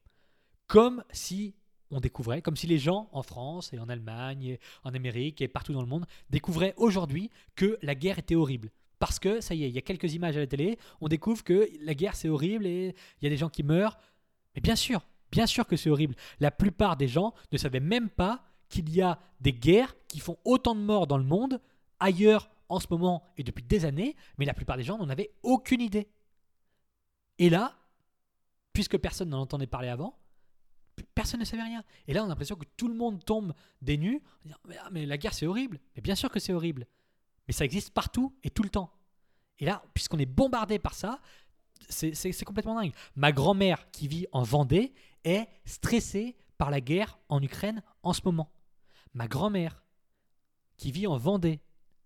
Comme si on découvrait, comme si les gens en France et en Allemagne, en Amérique et partout dans le monde découvraient aujourd'hui que la guerre était horrible. Parce que, ça y est, il y a quelques images à la télé, on découvre que la guerre c'est horrible et il y a des gens qui meurent. Mais bien sûr, bien sûr que c'est horrible. La plupart des gens ne savaient même pas qu'il y a des guerres qui font autant de morts dans le monde, ailleurs en ce moment et depuis des années, mais la plupart des gens n'en avaient aucune idée. Et là, puisque personne n'en entendait parler avant, Personne ne savait rien. Et là, on a l'impression que tout le monde tombe des. Ah, mais la guerre, c'est horrible. Mais bien sûr que c'est horrible. Mais ça existe partout et tout le temps. Et là, puisqu'on est bombardé par ça, c'est complètement dingue. Ma grand-mère qui vit en Vendée est stressée par la guerre en Ukraine en ce moment. Ma grand-mère qui vit en Vendée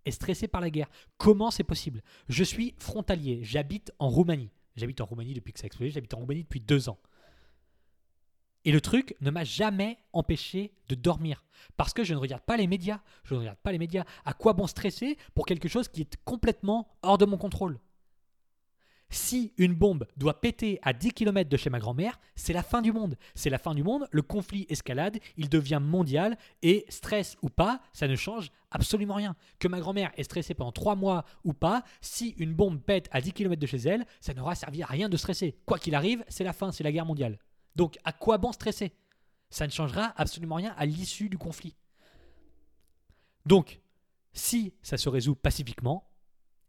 est stressée par la guerre. Comment c'est possible? Je suis frontalier, j'habite en Roumanie. J'habite en Roumanie depuis que ça a explosé, j'habite en Roumanie depuis deux ans. Et le truc ne m'a jamais empêché de dormir. Parce que je ne regarde pas les médias. Je ne regarde pas les médias. À quoi bon stresser pour quelque chose qui est complètement hors de mon contrôle? Si une bombe doit péter à 10 km de chez ma grand-mère, c'est la fin du monde. C'est la fin du monde, le conflit escalade, il devient mondial et stress ou pas, ça ne change absolument rien. Que ma grand-mère est stressée pendant 3 mois ou pas, si une bombe pète à 10 km de chez elle, ça n'aura servi à rien de stresser. Quoi qu'il arrive, c'est la fin, c'est la guerre mondiale. Donc à quoi bon stresser? Ça ne changera absolument rien à l'issue du conflit. Donc, si ça se résout pacifiquement,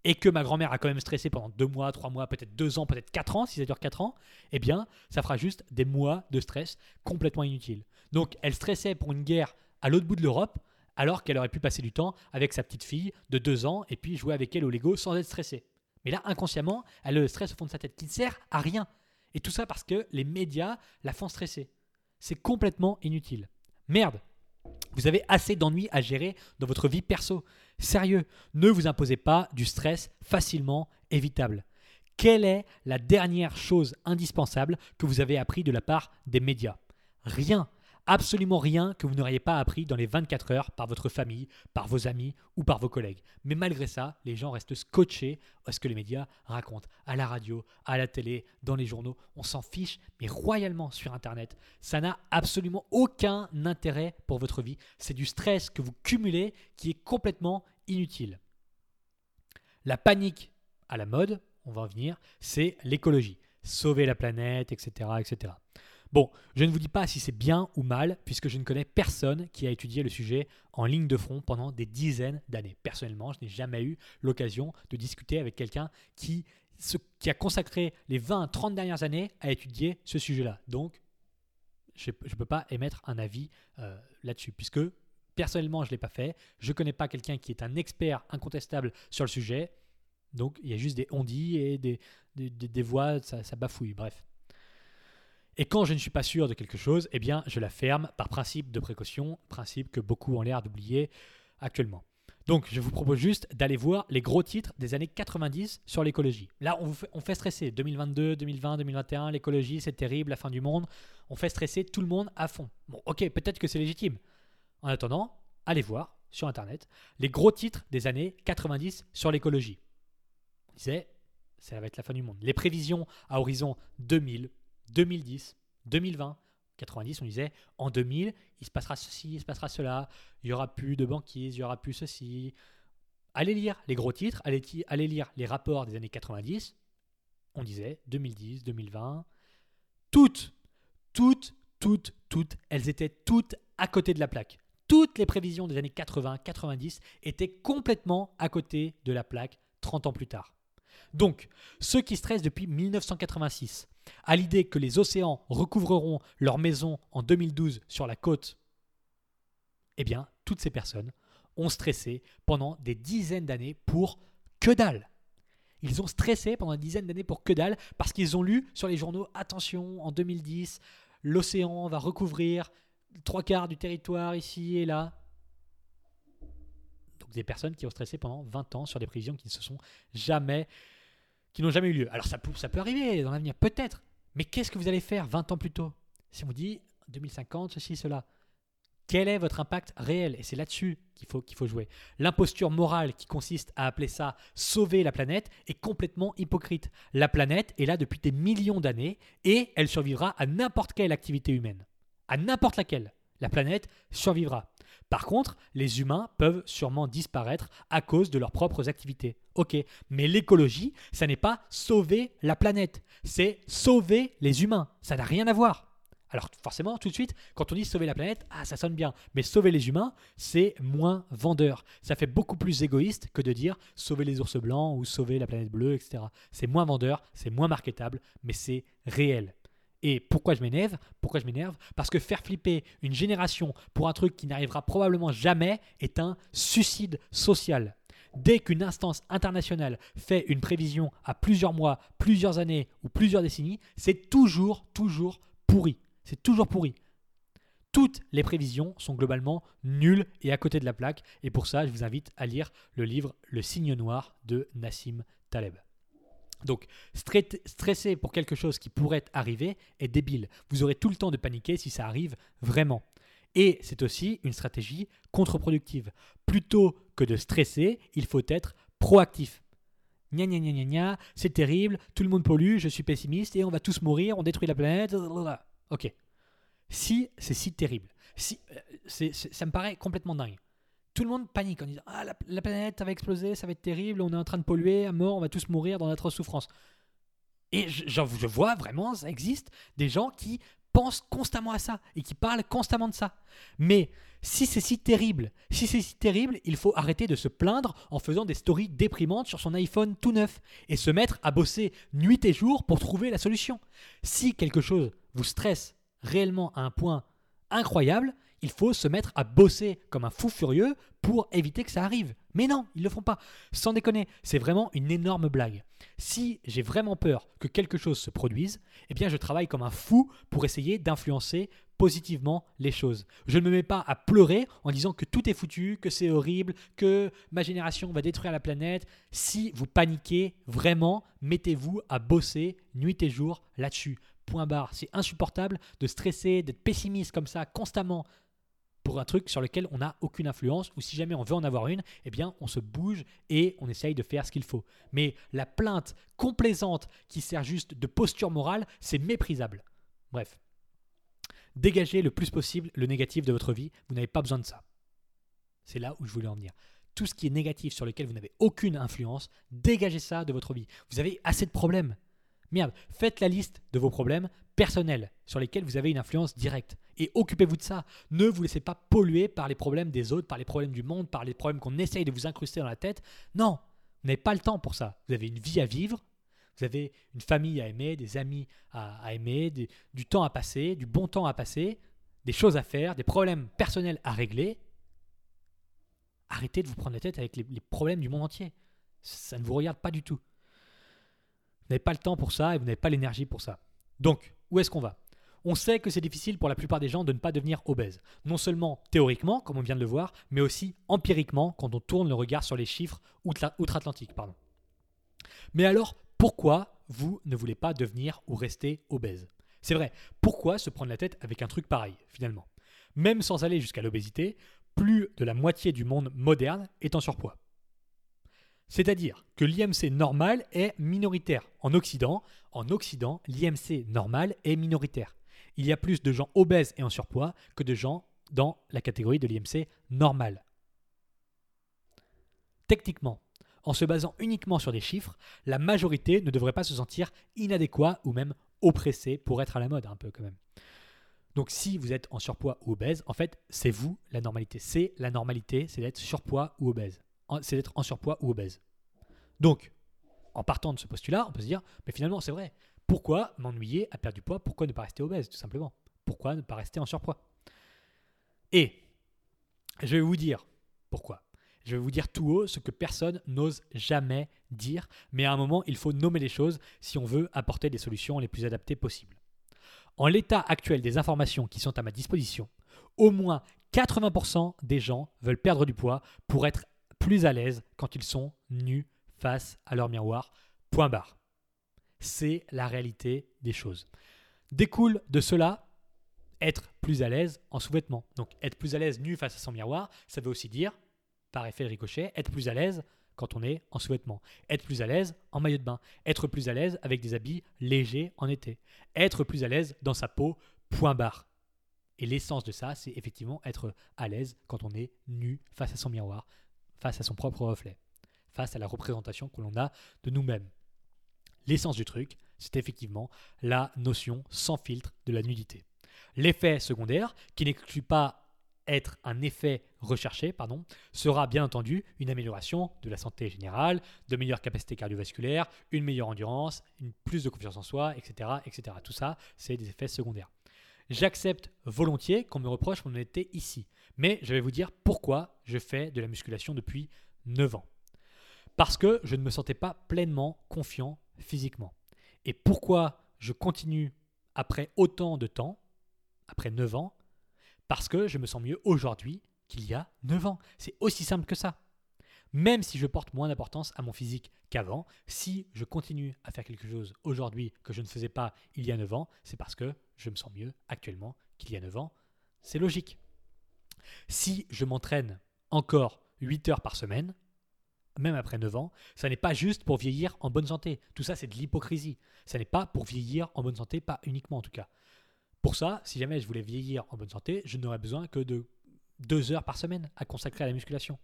et que ma grand-mère a quand même stressé pendant deux mois, trois mois, peut-être deux ans, peut-être quatre ans, si ça dure quatre ans, eh bien, ça fera juste des mois de stress complètement inutiles. Donc, elle stressait pour une guerre à l'autre bout de l'Europe, alors qu'elle aurait pu passer du temps avec sa petite fille de deux ans et puis jouer avec elle au Lego sans être stressée. Mais là, inconsciemment, elle a le stress au fond de sa tête qui ne sert à rien. Et tout ça parce que les médias la font stresser. C'est complètement inutile. Merde, vous avez assez d'ennuis à gérer dans votre vie perso. Sérieux, ne vous imposez pas du stress facilement évitable. Quelle est la dernière chose indispensable que vous avez appris de la part des médias? Rien. Absolument rien que vous n'auriez pas appris dans les 24 heures par votre famille, par vos amis ou par vos collègues. Mais malgré ça, les gens restent scotchés à ce que les médias racontent. À la radio, à la télé, dans les journaux. On s'en fiche, mais royalement sur Internet. Ça n'a absolument aucun intérêt pour votre vie. C'est du stress que vous cumulez qui est complètement inutile. La panique à la mode, on va en venir, c'est l'écologie. Sauver la planète, etc., etc. Bon, je ne vous dis pas si c'est bien ou mal, puisque je ne connais personne qui a étudié le sujet en ligne de front pendant des dizaines d'années. Personnellement, je n'ai jamais eu l'occasion de discuter avec quelqu'un qui, a consacré les 20-30 dernières années à étudier ce sujet-là. Donc, je ne peux pas émettre un avis euh, là-dessus, puisque personnellement, je ne l'ai pas fait. Je ne connais pas quelqu'un qui est un expert incontestable sur le sujet. Donc, il y a juste des on-dit et des, voix, ça bafouille. Bref. Et quand je ne suis pas sûr de quelque chose, eh bien, je la ferme par principe de précaution, principe que beaucoup ont l'air d'oublier actuellement. Donc, je vous propose juste d'aller voir les gros titres des années 90 sur l'écologie. Là, on, fait, on fait stresser 2022, 2020, 2021, l'écologie, c'est terrible, la fin du monde. On fait stresser tout le monde à fond. Bon, ok, peut-être que c'est légitime. En attendant, allez voir sur Internet les gros titres des années 90 sur l'écologie. On disait, ça va être la fin du monde. Les prévisions à horizon 2000, 2010, 2020, 90, on disait en 2000, il se passera ceci, il se passera cela, il y aura plus de banquises, il y aura plus ceci. Allez lire les gros titres, allez, allez lire les rapports des années 90. On disait 2010, 2020, toutes, toutes, toutes, toutes, elles étaient toutes à côté de la plaque. Toutes les prévisions des années 80, 90 étaient complètement à côté de la plaque 30 ans plus tard. Donc, ceux qui stressent depuis 1986, à l'idée que les océans recouvreront leurs maisons en 2012 sur la côte, eh bien, toutes ces personnes ont stressé pendant des dizaines d'années pour que dalle. Ils ont stressé pendant des dizaines d'années pour que dalle parce qu'ils ont lu sur les journaux attention, en 2010, l'océan va recouvrir trois quarts du territoire ici et là. Des personnes qui ont stressé pendant 20 ans sur des prévisions qui ne se sont jamais qui n'ont jamais eu lieu. Alors ça peut, ça peut arriver dans l'avenir, peut-être. Mais qu'est-ce que vous allez faire 20 ans plus tôt? Si on vous dit 2050, ceci, cela. Quel est votre impact réel? Et c'est là-dessus qu'il faut, qu'il faut jouer. L'imposture morale qui consiste à appeler ça sauver la planète est complètement hypocrite. La planète est là depuis des millions d'années et elle survivra à n'importe quelle activité humaine. À n'importe laquelle. La planète survivra. Par contre, les humains peuvent sûrement disparaître à cause de leurs propres activités. Ok, mais l'écologie, ça n'est pas sauver la planète, c'est sauver les humains. Ça n'a rien à voir. Alors forcément, tout de suite, quand on dit sauver la planète, ah, ça sonne bien. Mais sauver les humains, c'est moins vendeur. Ça fait beaucoup plus égoïste que de dire sauver les ours blancs ou sauver la planète bleue, etc. C'est moins vendeur, c'est moins marketable, mais c'est réel. Et pourquoi je m'énerve? Parce que faire flipper une génération pour un truc qui n'arrivera probablement jamais est un suicide social. Dès qu'une instance internationale fait une prévision à plusieurs mois, plusieurs années ou plusieurs décennies, c'est toujours, toujours pourri. C'est toujours pourri. Toutes les prévisions sont globalement nulles et à côté de la plaque. Et pour ça, je vous invite à lire le livre Le signe noir de Nassim Taleb. Donc, stresser pour quelque chose qui pourrait arriver est débile. Vous aurez tout le temps de paniquer si ça arrive vraiment. Et c'est aussi une stratégie contre-productive. Plutôt que de stresser, il faut être proactif. Gna gna gna gna gna, c'est terrible, tout le monde pollue, je suis pessimiste et on va tous mourir, on détruit la planète. Ok. Si c'est si terrible, si, euh, ça me paraît complètement dingue. Tout le monde panique en disant Ah, la, planète va exploser, ça va être terrible, on est en train de polluer, à mort, on va tous mourir dans notre souffrance. Et je, je vois vraiment, ça existe, des gens qui pensent constamment à ça et qui parlent constamment de ça. Mais si c'est si terrible, si c'est si terrible, il faut arrêter de se plaindre en faisant des stories déprimantes sur son iPhone tout neuf et se mettre à bosser nuit et jour pour trouver la solution. Si quelque chose vous stresse réellement à un point incroyable, il faut se mettre à bosser comme un fou furieux pour éviter que ça arrive. Mais non, ils ne le font pas. Sans déconner, c'est vraiment une énorme blague. Si j'ai vraiment peur que quelque chose se produise, eh bien je travaille comme un fou pour essayer d'influencer positivement les choses. Je ne me mets pas à pleurer en disant que tout est foutu, que c'est horrible, que ma génération va détruire la planète. Si vous paniquez vraiment, mettez-vous à bosser nuit et jour là-dessus. Point barre. C'est insupportable de stresser, d'être pessimiste comme ça constamment pour un truc sur lequel on n'a aucune influence, ou si jamais on veut en avoir une, eh bien on se bouge et on essaye de faire ce qu'il faut. Mais la plainte complaisante qui sert juste de posture morale, c'est méprisable. Bref. Dégagez le plus possible le négatif de votre vie, vous n'avez pas besoin de ça. C'est là où je voulais en venir. Tout ce qui est négatif sur lequel vous n'avez aucune influence, dégagez ça de votre vie. Vous avez assez de problèmes. Merde, faites la liste de vos problèmes personnels sur lesquels vous avez une influence directe. Et occupez-vous de ça. Ne vous laissez pas polluer par les problèmes des autres, par les problèmes du monde, par les problèmes qu'on essaye de vous incruster dans la tête. Non, vous n'avez pas le temps pour ça. Vous avez une vie à vivre, vous avez une famille à aimer, des amis à, aimer, du temps à passer, du bon temps à passer, des choses à faire, des problèmes personnels à régler. Arrêtez de vous prendre la tête avec les problèmes du monde entier. Ça ne vous regarde pas du tout. Vous n'avez pas le temps pour ça et vous n'avez pas l'énergie pour ça. Donc, où est-ce qu'on va? On sait que c'est difficile pour la plupart des gens de ne pas devenir obèse. Non seulement théoriquement, comme on vient de le voir, mais aussi empiriquement quand on tourne le regard sur les chiffres outre-Atlantique. Mais alors, pourquoi vous ne voulez pas devenir ou rester obèse? C'est vrai, pourquoi se prendre la tête avec un truc pareil, finalement? Même sans aller jusqu'à l'obésité, plus de la moitié du monde moderne est en surpoids. C'est-à-dire que l'IMC normal est minoritaire. En Occident, en Occident, l'IMC normal est minoritaire. Il y a plus de gens obèses et en surpoids que de gens dans la catégorie de l'IMC normal. Techniquement, en se basant uniquement sur des chiffres, la majorité ne devrait pas se sentir inadéquat ou même oppressé pour être à la mode un peu quand même. Donc si vous êtes en surpoids ou obèse, en fait, c'est vous la normalité. C'est la normalité, c'est d'être surpoids ou obèse c'est d'être en surpoids ou obèse. Donc, en partant de ce postulat, on peut se dire, mais finalement, c'est vrai. Pourquoi m'ennuyer à perdre du poids? Pourquoi ne pas rester obèse, tout simplement? Pourquoi ne pas rester en surpoids? Et je vais vous dire pourquoi. Je vais vous dire tout haut ce que personne n'ose jamais dire, mais à un moment, il faut nommer les choses si on veut apporter des solutions les plus adaptées possibles. En l'état actuel des informations qui sont à ma disposition, au moins 80% des gens veulent perdre du poids pour être plus à l'aise quand ils sont nus face à leur miroir. Point barre. C'est la réalité des choses. Découle de cela être plus à l'aise en sous-vêtements. Donc être plus à l'aise nu face à son miroir, ça veut aussi dire, par effet de ricochet, être plus à l'aise quand on est en sous-vêtements. Être plus à l'aise en maillot de bain. Être plus à l'aise avec des habits légers en été. Être plus à l'aise dans sa peau. Point barre. Et l'essence de ça, c'est effectivement être à l'aise quand on est nu face à son miroir, face à son propre reflet, face à la représentation que l'on a de nous-mêmes. L'essence du truc, c'est effectivement la notion sans filtre de la nudité. L'effet secondaire, qui n'exclut pas être un effet recherché, pardon, sera bien entendu une amélioration de la santé générale, de meilleures capacités cardiovasculaires, une meilleure endurance, une plus de confiance en soi, etc. etc. Tout ça, c'est des effets secondaires. J'accepte volontiers qu'on me reproche mon honnêteté ici, mais je vais vous dire pourquoi je fais de la musculation depuis 9 ans. Parce que je ne me sentais pas pleinement confiant physiquement. Et pourquoi je continue après autant de temps, après 9 ans, parce que je me sens mieux aujourd'hui qu'il y a 9 ans. C'est aussi simple que ça. Même si je porte moins d'importance à mon physique qu'avant, si je continue à faire quelque chose aujourd'hui que je ne faisais pas il y a 9 ans, c'est parce que je me sens mieux actuellement qu'il y a 9 ans. C'est logique. Si je m'entraîne encore 8 heures par semaine, même après 9 ans, ça n'est pas juste pour vieillir en bonne santé. Tout ça, c'est de l'hypocrisie. Ça n'est pas pour vieillir en bonne santé, pas uniquement en tout cas. Pour ça, si jamais je voulais vieillir en bonne santé, je n'aurais besoin que de 2 heures par semaine à consacrer à la musculation.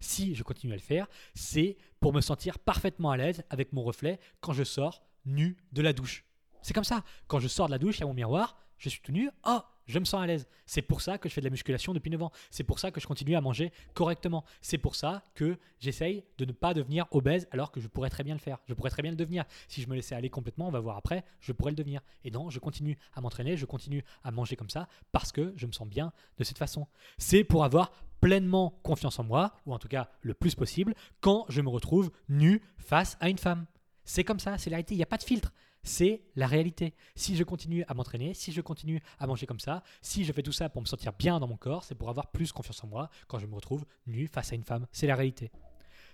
Si je continue à le faire, c'est pour me sentir parfaitement à l'aise avec mon reflet quand je sors nu de la douche. C'est comme ça. Quand je sors de la douche, il y a mon miroir, je suis tout nu. Oh, je me sens à l'aise. C'est pour ça que je fais de la musculation depuis 9 ans. C'est pour ça que je continue à manger correctement. C'est pour ça que j'essaye de ne pas devenir obèse alors que je pourrais très bien le faire. Je pourrais très bien le devenir. Si je me laissais aller complètement, on va voir après, je pourrais le devenir. Et non, je continue à m'entraîner, je continue à manger comme ça parce que je me sens bien de cette façon. C'est pour avoir pleinement confiance en moi, ou en tout cas le plus possible, quand je me retrouve nu face à une femme. C'est comme ça, c'est la réalité, il n'y a pas de filtre c'est la réalité. Si je continue à m'entraîner, si je continue à manger comme ça, si je fais tout ça pour me sentir bien dans mon corps, c'est pour avoir plus confiance en moi quand je me retrouve nu face à une femme. C'est la réalité.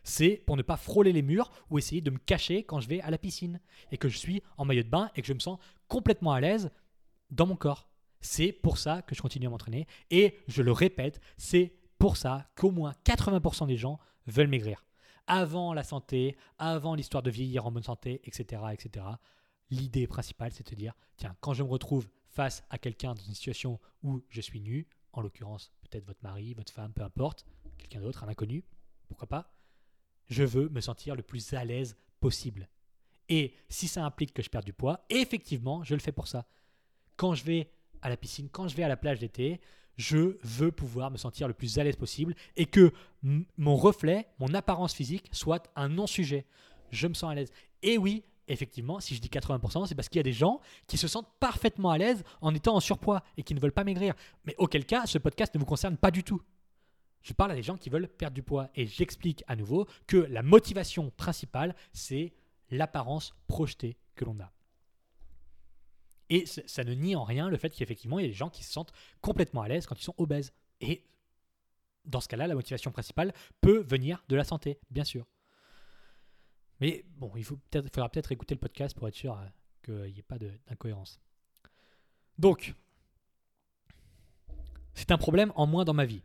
C'est pour ne pas frôler les murs ou essayer de me cacher quand je vais à la piscine et que je suis en maillot de bain et que je me sens complètement à l'aise dans mon corps. C'est pour ça que je continue à m'entraîner et je le répète, c'est pour ça qu'au moins 80% des gens veulent maigrir. Avant la santé, avant l'histoire de vieillir en bonne santé, etc., etc l'idée principale, c'est de dire, tiens, quand je me retrouve face à quelqu'un dans une situation où je suis nu, en l'occurrence peut-être votre mari, votre femme, peu importe, quelqu'un d'autre, un inconnu, pourquoi pas, je veux me sentir le plus à l'aise possible. Et si ça implique que je perde du poids, effectivement, je le fais pour ça. Quand je vais à la piscine, quand je vais à la plage d'été, je veux pouvoir me sentir le plus à l'aise possible et que mon reflet, mon apparence physique soit un non-sujet. Je me sens à l'aise. Et oui, effectivement, si je dis 80%, c'est parce qu'il y a des gens qui se sentent parfaitement à l'aise en étant en surpoids et qui ne veulent pas maigrir. Mais auquel cas, ce podcast ne vous concerne pas du tout. Je parle à des gens qui veulent perdre du poids et j'explique à nouveau que la motivation principale, c'est l'apparence projetée que l'on a. Et ça ne nie en rien le fait qu'effectivement, il y a des gens qui se sentent complètement à l'aise quand ils sont obèses. Et dans ce cas-là, la motivation principale peut venir de la santé, bien sûr. Mais bon, il, faudra peut-être écouter le podcast pour être sûr euh, qu'il n'y ait pas d'incohérence. Donc, c'est un problème en moins dans ma vie.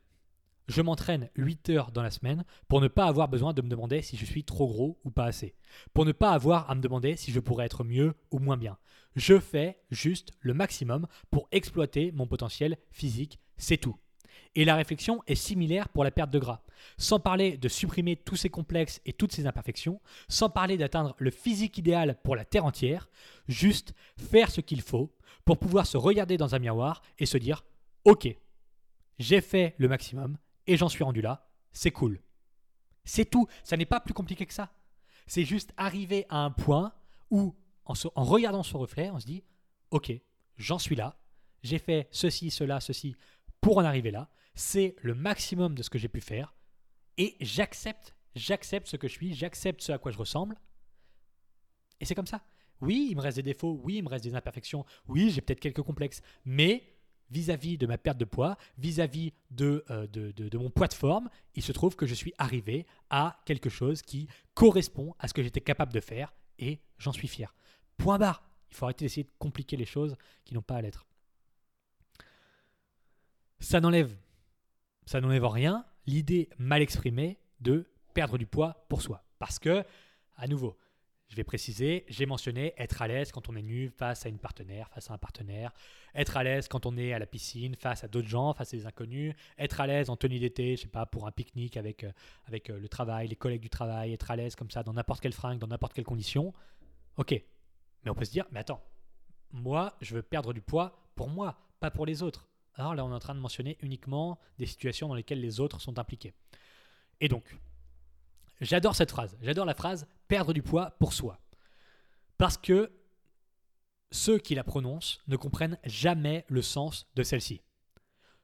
Je m'entraîne 8 heures dans la semaine pour ne pas avoir besoin de me demander si je suis trop gros ou pas assez. Pour ne pas avoir à me demander si je pourrais être mieux ou moins bien. Je fais juste le maximum pour exploiter mon potentiel physique, c'est tout. Et la réflexion est similaire pour la perte de gras. Sans parler de supprimer tous ces complexes et toutes ces imperfections, sans parler d'atteindre le physique idéal pour la Terre entière, juste faire ce qu'il faut pour pouvoir se regarder dans un miroir et se dire Ok, j'ai fait le maximum et j'en suis rendu là, c'est cool. C'est tout, ça n'est pas plus compliqué que ça. C'est juste arriver à un point où, en, regardant son reflet, on se dit Ok, j'en suis là, j'ai fait ceci, cela, ceci pour en arriver là. C'est le maximum de ce que j'ai pu faire. Et j'accepte, j'accepte ce que je suis, j'accepte ce à quoi je ressemble. Et c'est comme ça. Oui, il me reste des défauts, oui, il me reste des imperfections, oui, j'ai peut-être quelques complexes, mais vis-à-vis de ma perte de poids, vis-à-vis de, euh, de, de, mon poids de forme, il se trouve que je suis arrivé à quelque chose qui correspond à ce que j'étais capable de faire et j'en suis fier. Point barre. Il faut arrêter d'essayer de compliquer les choses qui n'ont pas à l'être. Ça n'enlève, ça n'enlève rien l'idée mal exprimée de perdre du poids pour soi. Parce que, à nouveau, je vais préciser, j'ai mentionné être à l'aise quand on est nu face à une partenaire, face à un partenaire, être à l'aise quand on est à la piscine, face à d'autres gens, face à des inconnus, être à l'aise en tenue d'été, je sais pas, pour un pique-nique avec, euh, avec euh, le travail, les collègues du travail, être à l'aise comme ça dans n'importe quelle fringue, dans n'importe quelle condition. Ok. Mais on peut se dire, mais attends, moi, je veux perdre du poids pour moi, pas pour les autres. Alors là, on est en train de mentionner uniquement des situations dans lesquelles les autres sont impliqués. Et donc, j'adore cette phrase. J'adore la phrase perdre du poids pour soi. Parce que ceux qui la prononcent ne comprennent jamais le sens de celle-ci.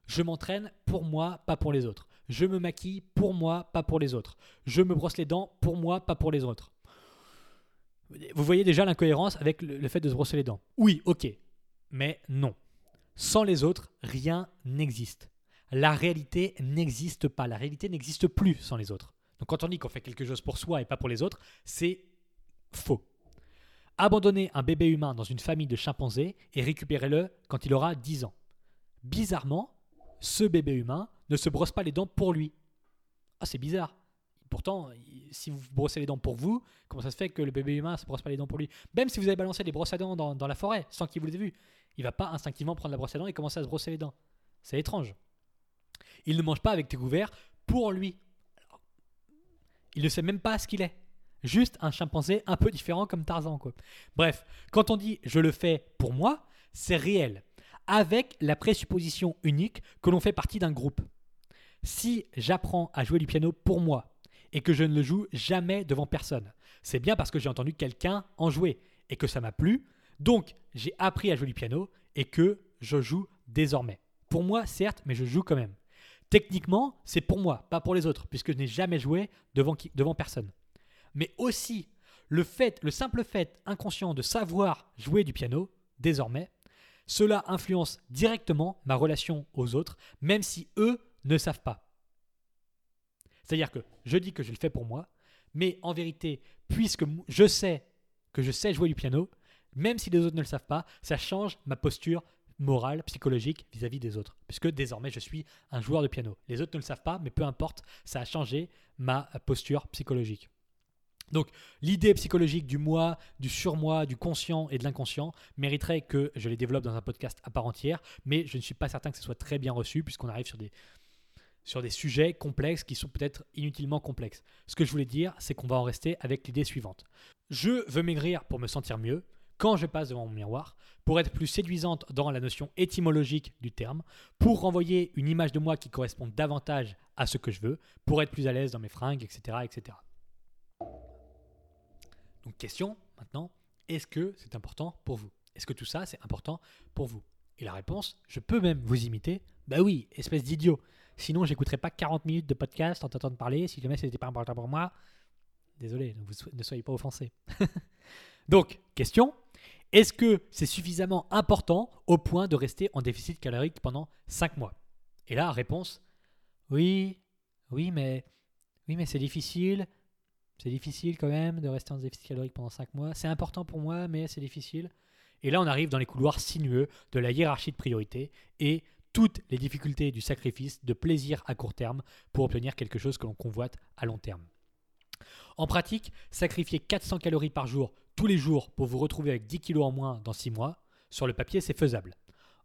Je m'entraîne pour moi, pas pour les autres. Je me maquille pour moi, pas pour les autres. Je me brosse les dents pour moi, pas pour les autres. Vous voyez déjà l'incohérence avec le fait de se brosser les dents. Oui, ok, mais non. Sans les autres, rien n'existe. La réalité n'existe pas. La réalité n'existe plus sans les autres. Donc quand on dit qu'on fait quelque chose pour soi et pas pour les autres, c'est faux. Abandonnez un bébé humain dans une famille de chimpanzés et récupérez-le quand il aura 10 ans. Bizarrement, ce bébé humain ne se brosse pas les dents pour lui. Ah, c'est bizarre. Pourtant, si vous brossez les dents pour vous, comment ça se fait que le bébé humain ne se brosse pas les dents pour lui? Même si vous avez balancé des brosses à dents dans, la forêt sans qu'il vous les ait vues, il va pas instinctivement prendre la brosse à dents et commencer à se brosser les dents. C'est étrange. Il ne mange pas avec tes couverts pour lui. il ne sait même pas ce qu'il est. Juste un chimpanzé un peu différent comme Tarzan. Bref, quand on dit je le fais pour moi, c'est réel. Avec la présupposition unique que l'on fait partie d'un groupe. Si j'apprends à jouer du piano pour moi et que je ne le joue jamais devant personne, c'est bien parce que j'ai entendu quelqu'un en jouer et que ça m'a plu. Donc j'ai appris à jouer du piano et que je joue désormais. Pour moi, certes, mais je joue quand même. Techniquement, c'est pour moi, pas pour les autres, puisque je n'ai jamais joué devant, devant personne mais aussi le fait, le simple fait inconscient de savoir jouer du piano, désormais, cela influence directement ma relation aux autres, même si eux ne savent pas. C'est-à-dire que je dis que je le fais pour moi, mais en vérité, puisque je sais que je sais jouer du piano, même si les autres ne le savent pas, ça change ma posture morale, psychologique vis-à-vis des autres. Puisque désormais, je suis un joueur de piano. Les autres ne le savent pas, mais peu importe, ça a changé ma posture psychologique. Donc l'idée psychologique du moi, du surmoi, du conscient et de l'inconscient mériterait que je les développe dans un podcast à part entière, mais je ne suis pas certain que ce soit très bien reçu puisqu'on arrive sur des, sur des sujets complexes qui sont peut-être inutilement complexes. Ce que je voulais dire, c'est qu'on va en rester avec l'idée suivante. Je veux maigrir pour me sentir mieux quand je passe devant mon miroir, pour être plus séduisante dans la notion étymologique du terme, pour renvoyer une image de moi qui correspond davantage à ce que je veux, pour être plus à l'aise dans mes fringues, etc. etc. Donc question maintenant, est-ce que c'est important pour vous? Est-ce que tout ça c'est important pour vous? Et la réponse, je peux même vous imiter. Bah oui, espèce d'idiot. Sinon, j'écouterais pas 40 minutes de podcast en t'entendant parler. Si jamais c'était pas important pour moi, désolé, vous ne soyez pas offensés. Donc, question est-ce que c'est suffisamment important au point de rester en déficit calorique pendant 5 mois? Et là, réponse oui, oui, mais oui, mais c'est difficile. C'est difficile quand même de rester en déficit calorique pendant 5 mois. C'est important pour moi, mais c'est difficile. Et là, on arrive dans les couloirs sinueux de la hiérarchie de priorité et toutes les difficultés du sacrifice de plaisir à court terme pour obtenir quelque chose que l'on convoite à long terme. En pratique, sacrifier 400 calories par jour tous les jours pour vous retrouver avec 10 kilos en moins dans 6 mois, sur le papier, c'est faisable.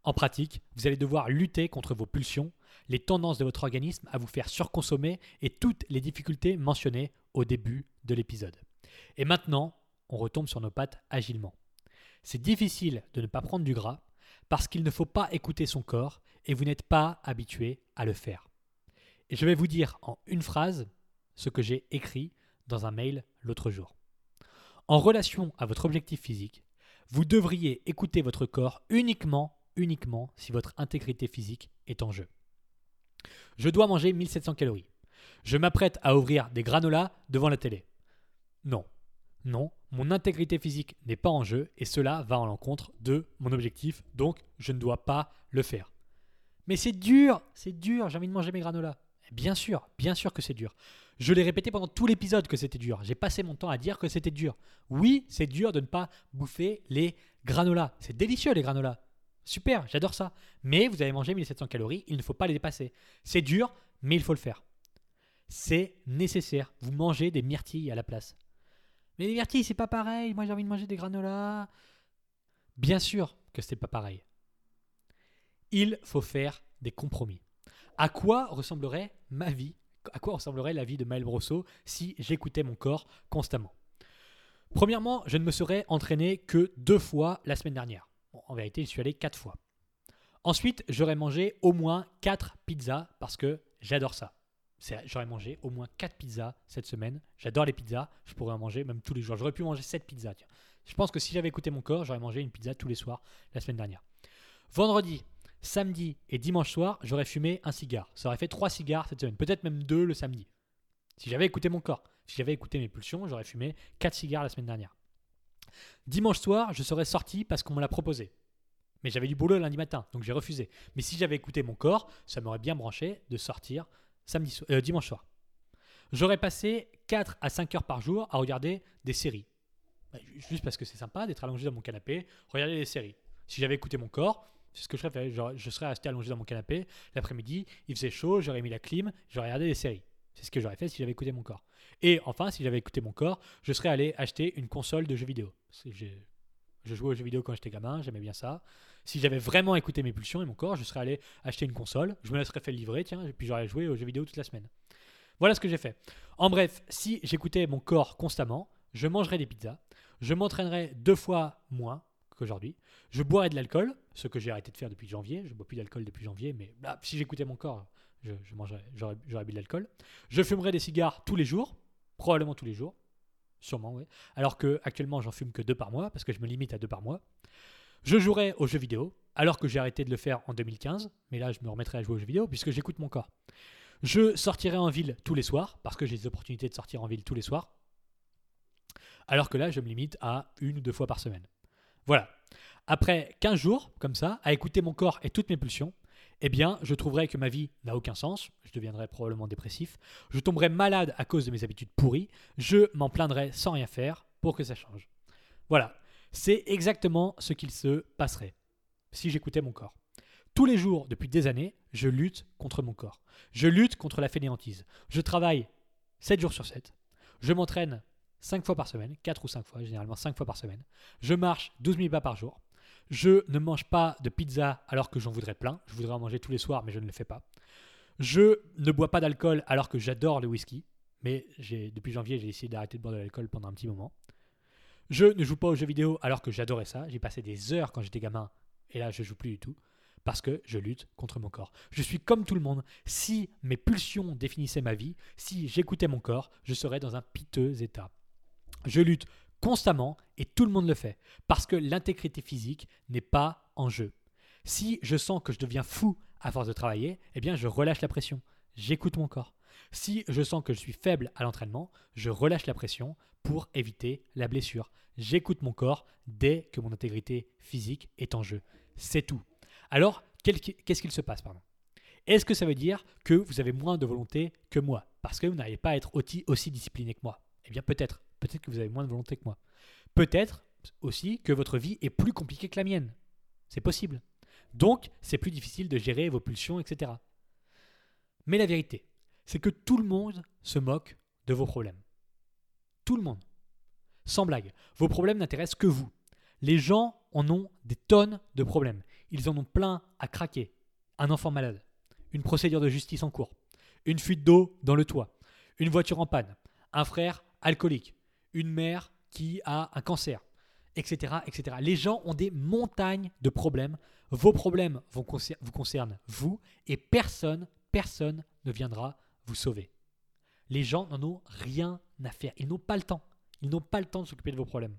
En pratique, vous allez devoir lutter contre vos pulsions, les tendances de votre organisme à vous faire surconsommer et toutes les difficultés mentionnées au début de l'épisode. Et maintenant, on retombe sur nos pattes agilement. C'est difficile de ne pas prendre du gras parce qu'il ne faut pas écouter son corps et vous n'êtes pas habitué à le faire. Et je vais vous dire en une phrase ce que j'ai écrit dans un mail l'autre jour. En relation à votre objectif physique, vous devriez écouter votre corps uniquement uniquement si votre intégrité physique est en jeu. Je dois manger 1700 calories. Je m'apprête à ouvrir des granolas devant la télé. Non, non, mon intégrité physique n'est pas en jeu et cela va en l'encontre de mon objectif, donc je ne dois pas le faire. Mais c'est dur, c'est dur, j'ai envie de manger mes granolas. Bien sûr, bien sûr que c'est dur. Je l'ai répété pendant tout l'épisode que c'était dur. J'ai passé mon temps à dire que c'était dur. Oui, c'est dur de ne pas bouffer les granolas. C'est délicieux les granolas. Super, j'adore ça. Mais vous avez mangé 1700 calories, il ne faut pas les dépasser. C'est dur, mais il faut le faire. C'est nécessaire. Vous mangez des myrtilles à la place. Mais les myrtilles, c'est pas pareil. Moi, j'ai envie de manger des granolas. Bien sûr que c'est pas pareil. Il faut faire des compromis. À quoi ressemblerait ma vie À quoi ressemblerait la vie de Maël Brosseau si j'écoutais mon corps constamment? Premièrement, je ne me serais entraîné que deux fois la semaine dernière en vérité, je suis allé quatre fois. Ensuite, j'aurais mangé au moins 4 pizzas parce que j'adore ça. J'aurais mangé au moins 4 pizzas cette semaine. J'adore les pizzas. Je pourrais en manger même tous les jours. J'aurais pu manger 7 pizzas. Je pense que si j'avais écouté mon corps, j'aurais mangé une pizza tous les soirs la semaine dernière. Vendredi, samedi et dimanche soir, j'aurais fumé un cigare. Ça aurait fait 3 cigares cette semaine. Peut-être même 2 le samedi. Si j'avais écouté mon corps. Si j'avais écouté mes pulsions, j'aurais fumé 4 cigares la semaine dernière. Dimanche soir, je serais sorti parce qu'on me l'a proposé. Mais j'avais du boulot lundi matin, donc j'ai refusé. Mais si j'avais écouté mon corps, ça m'aurait bien branché de sortir samedi so- euh, dimanche soir. J'aurais passé 4 à 5 heures par jour à regarder des séries. Bah, ju- Juste parce que c'est sympa d'être allongé dans mon canapé, regarder des séries. Si j'avais écouté mon corps, c'est ce que je serais fait. Genre, je serais resté allongé dans mon canapé l'après-midi, il faisait chaud, j'aurais mis la clim, j'aurais regardé des séries. C'est ce que j'aurais fait si j'avais écouté mon corps. Et enfin, si j'avais écouté mon corps, je serais allé acheter une console de jeux vidéo. Je jouais aux jeux vidéo quand j'étais gamin, j'aimais bien ça. Si j'avais vraiment écouté mes pulsions et mon corps, je serais allé acheter une console, je me laisserais faire livrer, tiens, et puis j'aurais joué aux jeux vidéo toute la semaine. Voilà ce que j'ai fait. En bref, si j'écoutais mon corps constamment, je mangerais des pizzas, je m'entraînerais deux fois moins qu'aujourd'hui, je boirais de l'alcool, ce que j'ai arrêté de faire depuis janvier, je bois plus d'alcool depuis janvier, mais si j'écoutais mon corps, je, mangerais, j'aurais, bu de l'alcool. Je fumerais des cigares tous les jours, probablement tous les jours, sûrement, oui. Alors que actuellement, j'en fume que deux par mois, parce que je me limite à deux par mois. Je jouerai aux jeux vidéo, alors que j'ai arrêté de le faire en 2015, mais là, je me remettrai à jouer aux jeux vidéo, puisque j'écoute mon corps. Je sortirai en ville tous les soirs, parce que j'ai des opportunités de sortir en ville tous les soirs. Alors que là, je me limite à une ou deux fois par semaine. Voilà. Après 15 jours, comme ça, à écouter mon corps et toutes mes pulsions, eh bien, je trouverai que ma vie n'a aucun sens, je deviendrai probablement dépressif, je tomberai malade à cause de mes habitudes pourries, je m'en plaindrai sans rien faire pour que ça change. Voilà, c'est exactement ce qu'il se passerait si j'écoutais mon corps. Tous les jours, depuis des années, je lutte contre mon corps. Je lutte contre la fainéantise. Je travaille 7 jours sur 7. Je m'entraîne 5 fois par semaine, 4 ou 5 fois, généralement 5 fois par semaine. Je marche 12 000 pas par jour. Je ne mange pas de pizza alors que j'en voudrais plein. Je voudrais en manger tous les soirs, mais je ne le fais pas. Je ne bois pas d'alcool alors que j'adore le whisky. Mais depuis janvier, j'ai essayé d'arrêter de boire de l'alcool pendant un petit moment. Je ne joue pas aux jeux vidéo alors que j'adorais ça. J'ai passé des heures quand j'étais gamin et là je joue plus du tout parce que je lutte contre mon corps. Je suis comme tout le monde. Si mes pulsions définissaient ma vie, si j'écoutais mon corps, je serais dans un piteux état. Je lutte constamment et tout le monde le fait parce que l'intégrité physique n'est pas en jeu. Si je sens que je deviens fou à force de travailler, eh bien je relâche la pression. J'écoute mon corps. Si je sens que je suis faible à l'entraînement, je relâche la pression pour éviter la blessure. J'écoute mon corps dès que mon intégrité physique est en jeu. C'est tout. Alors, qu'est-ce qu'il se passe Est-ce que ça veut dire que vous avez moins de volonté que moi? Parce que vous n'arrivez pas à être aussi discipliné que moi? Eh bien peut-être. Peut-être que vous avez moins de volonté que moi. Peut-être aussi que votre vie est plus compliquée que la mienne. C'est possible. Donc, c'est plus difficile de gérer vos pulsions, etc. Mais la vérité, c'est que tout le monde se moque de vos problèmes. Tout le monde. Sans blague, vos problèmes n'intéressent que vous. Les gens en ont des tonnes de problèmes. Ils en ont plein à craquer. Un enfant malade, une procédure de justice en cours, une fuite d'eau dans le toit, une voiture en panne, un frère alcoolique, une mère qui a un cancer, etc., etc. Les gens ont des montagnes de problèmes. Vos problèmes vous concernent vous et personne, personne ne viendra vous sauver. Les gens n'en ont rien à faire. Ils n'ont pas le temps. Ils n'ont pas le temps de s'occuper de vos problèmes.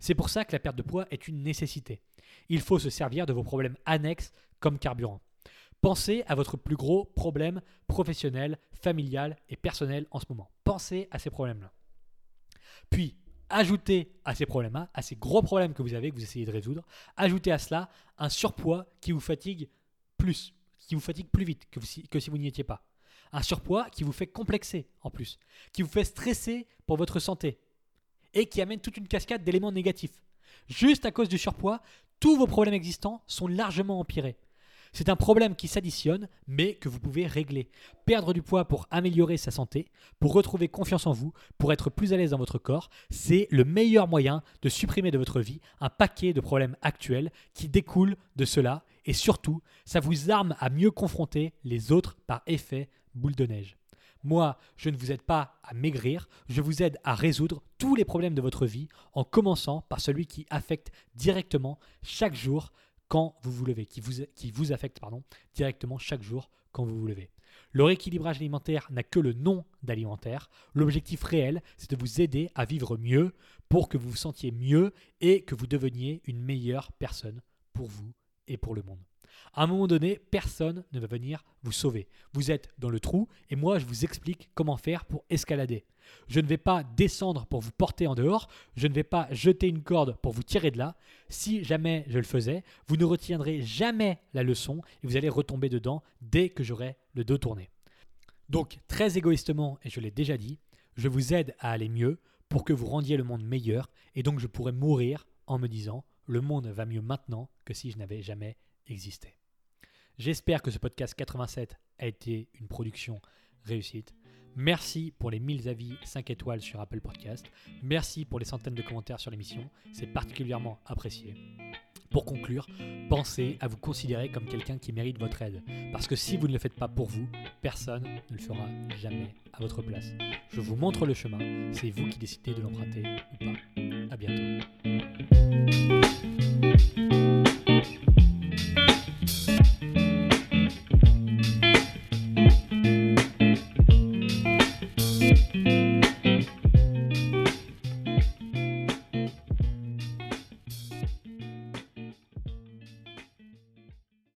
C'est pour ça que la perte de poids est une nécessité. Il faut se servir de vos problèmes annexes comme carburant. Pensez à votre plus gros problème professionnel, familial et personnel en ce moment. Pensez à ces problèmes-là. Puis, ajoutez à ces problèmes-là, à ces gros problèmes que vous avez, que vous essayez de résoudre, ajoutez à cela un surpoids qui vous fatigue plus, qui vous fatigue plus vite que, si vous n'y étiez pas. Un surpoids qui vous fait complexer en plus, qui vous fait stresser pour votre santé et qui amène toute une cascade d'éléments négatifs. Juste à cause du surpoids, tous vos problèmes existants sont largement empirés. C'est un problème qui s'additionne, mais que vous pouvez régler. Perdre du poids pour améliorer sa santé, pour retrouver confiance en vous, pour être plus à l'aise dans votre corps, c'est le meilleur moyen de supprimer de votre vie un paquet de problèmes actuels qui découlent de cela, et surtout, ça vous arme à mieux confronter les autres par effet boule de neige. Moi, je ne vous aide pas à maigrir, je vous aide à résoudre tous les problèmes de votre vie en commençant par celui qui affecte directement chaque jour quand vous vous levez, qui vous, qui vous affecte directement chaque jour quand vous vous levez. Le rééquilibrage alimentaire n'a que le nom d'alimentaire. L'objectif réel, c'est de vous aider à vivre mieux pour que vous vous sentiez mieux et que vous deveniez une meilleure personne pour vous et pour le monde. À un moment donné, personne ne va venir vous sauver. Vous êtes dans le trou et moi, je vous explique comment faire pour escalader. Je ne vais pas descendre pour vous porter en dehors, je ne vais pas jeter une corde pour vous tirer de là. Si jamais je le faisais, vous ne retiendrez jamais la leçon et vous allez retomber dedans dès que j'aurai le dos tourné. Donc, très égoïstement, et je l'ai déjà dit, je vous aide à aller mieux pour que vous rendiez le monde meilleur et donc je pourrais mourir en me disant le monde va mieux maintenant que si je n'avais jamais existé. J'espère que ce podcast 87 a été une production réussite. Merci pour les 1000 avis 5 étoiles sur Apple Podcast. Merci pour les centaines de commentaires sur l'émission. C'est particulièrement apprécié. Pour conclure, pensez à vous considérer comme quelqu'un qui mérite votre aide. Parce que si vous ne le faites pas pour vous, personne ne le fera jamais à votre place. Je vous montre le chemin, c'est vous qui décidez de l'emprunter ou pas. À bientôt.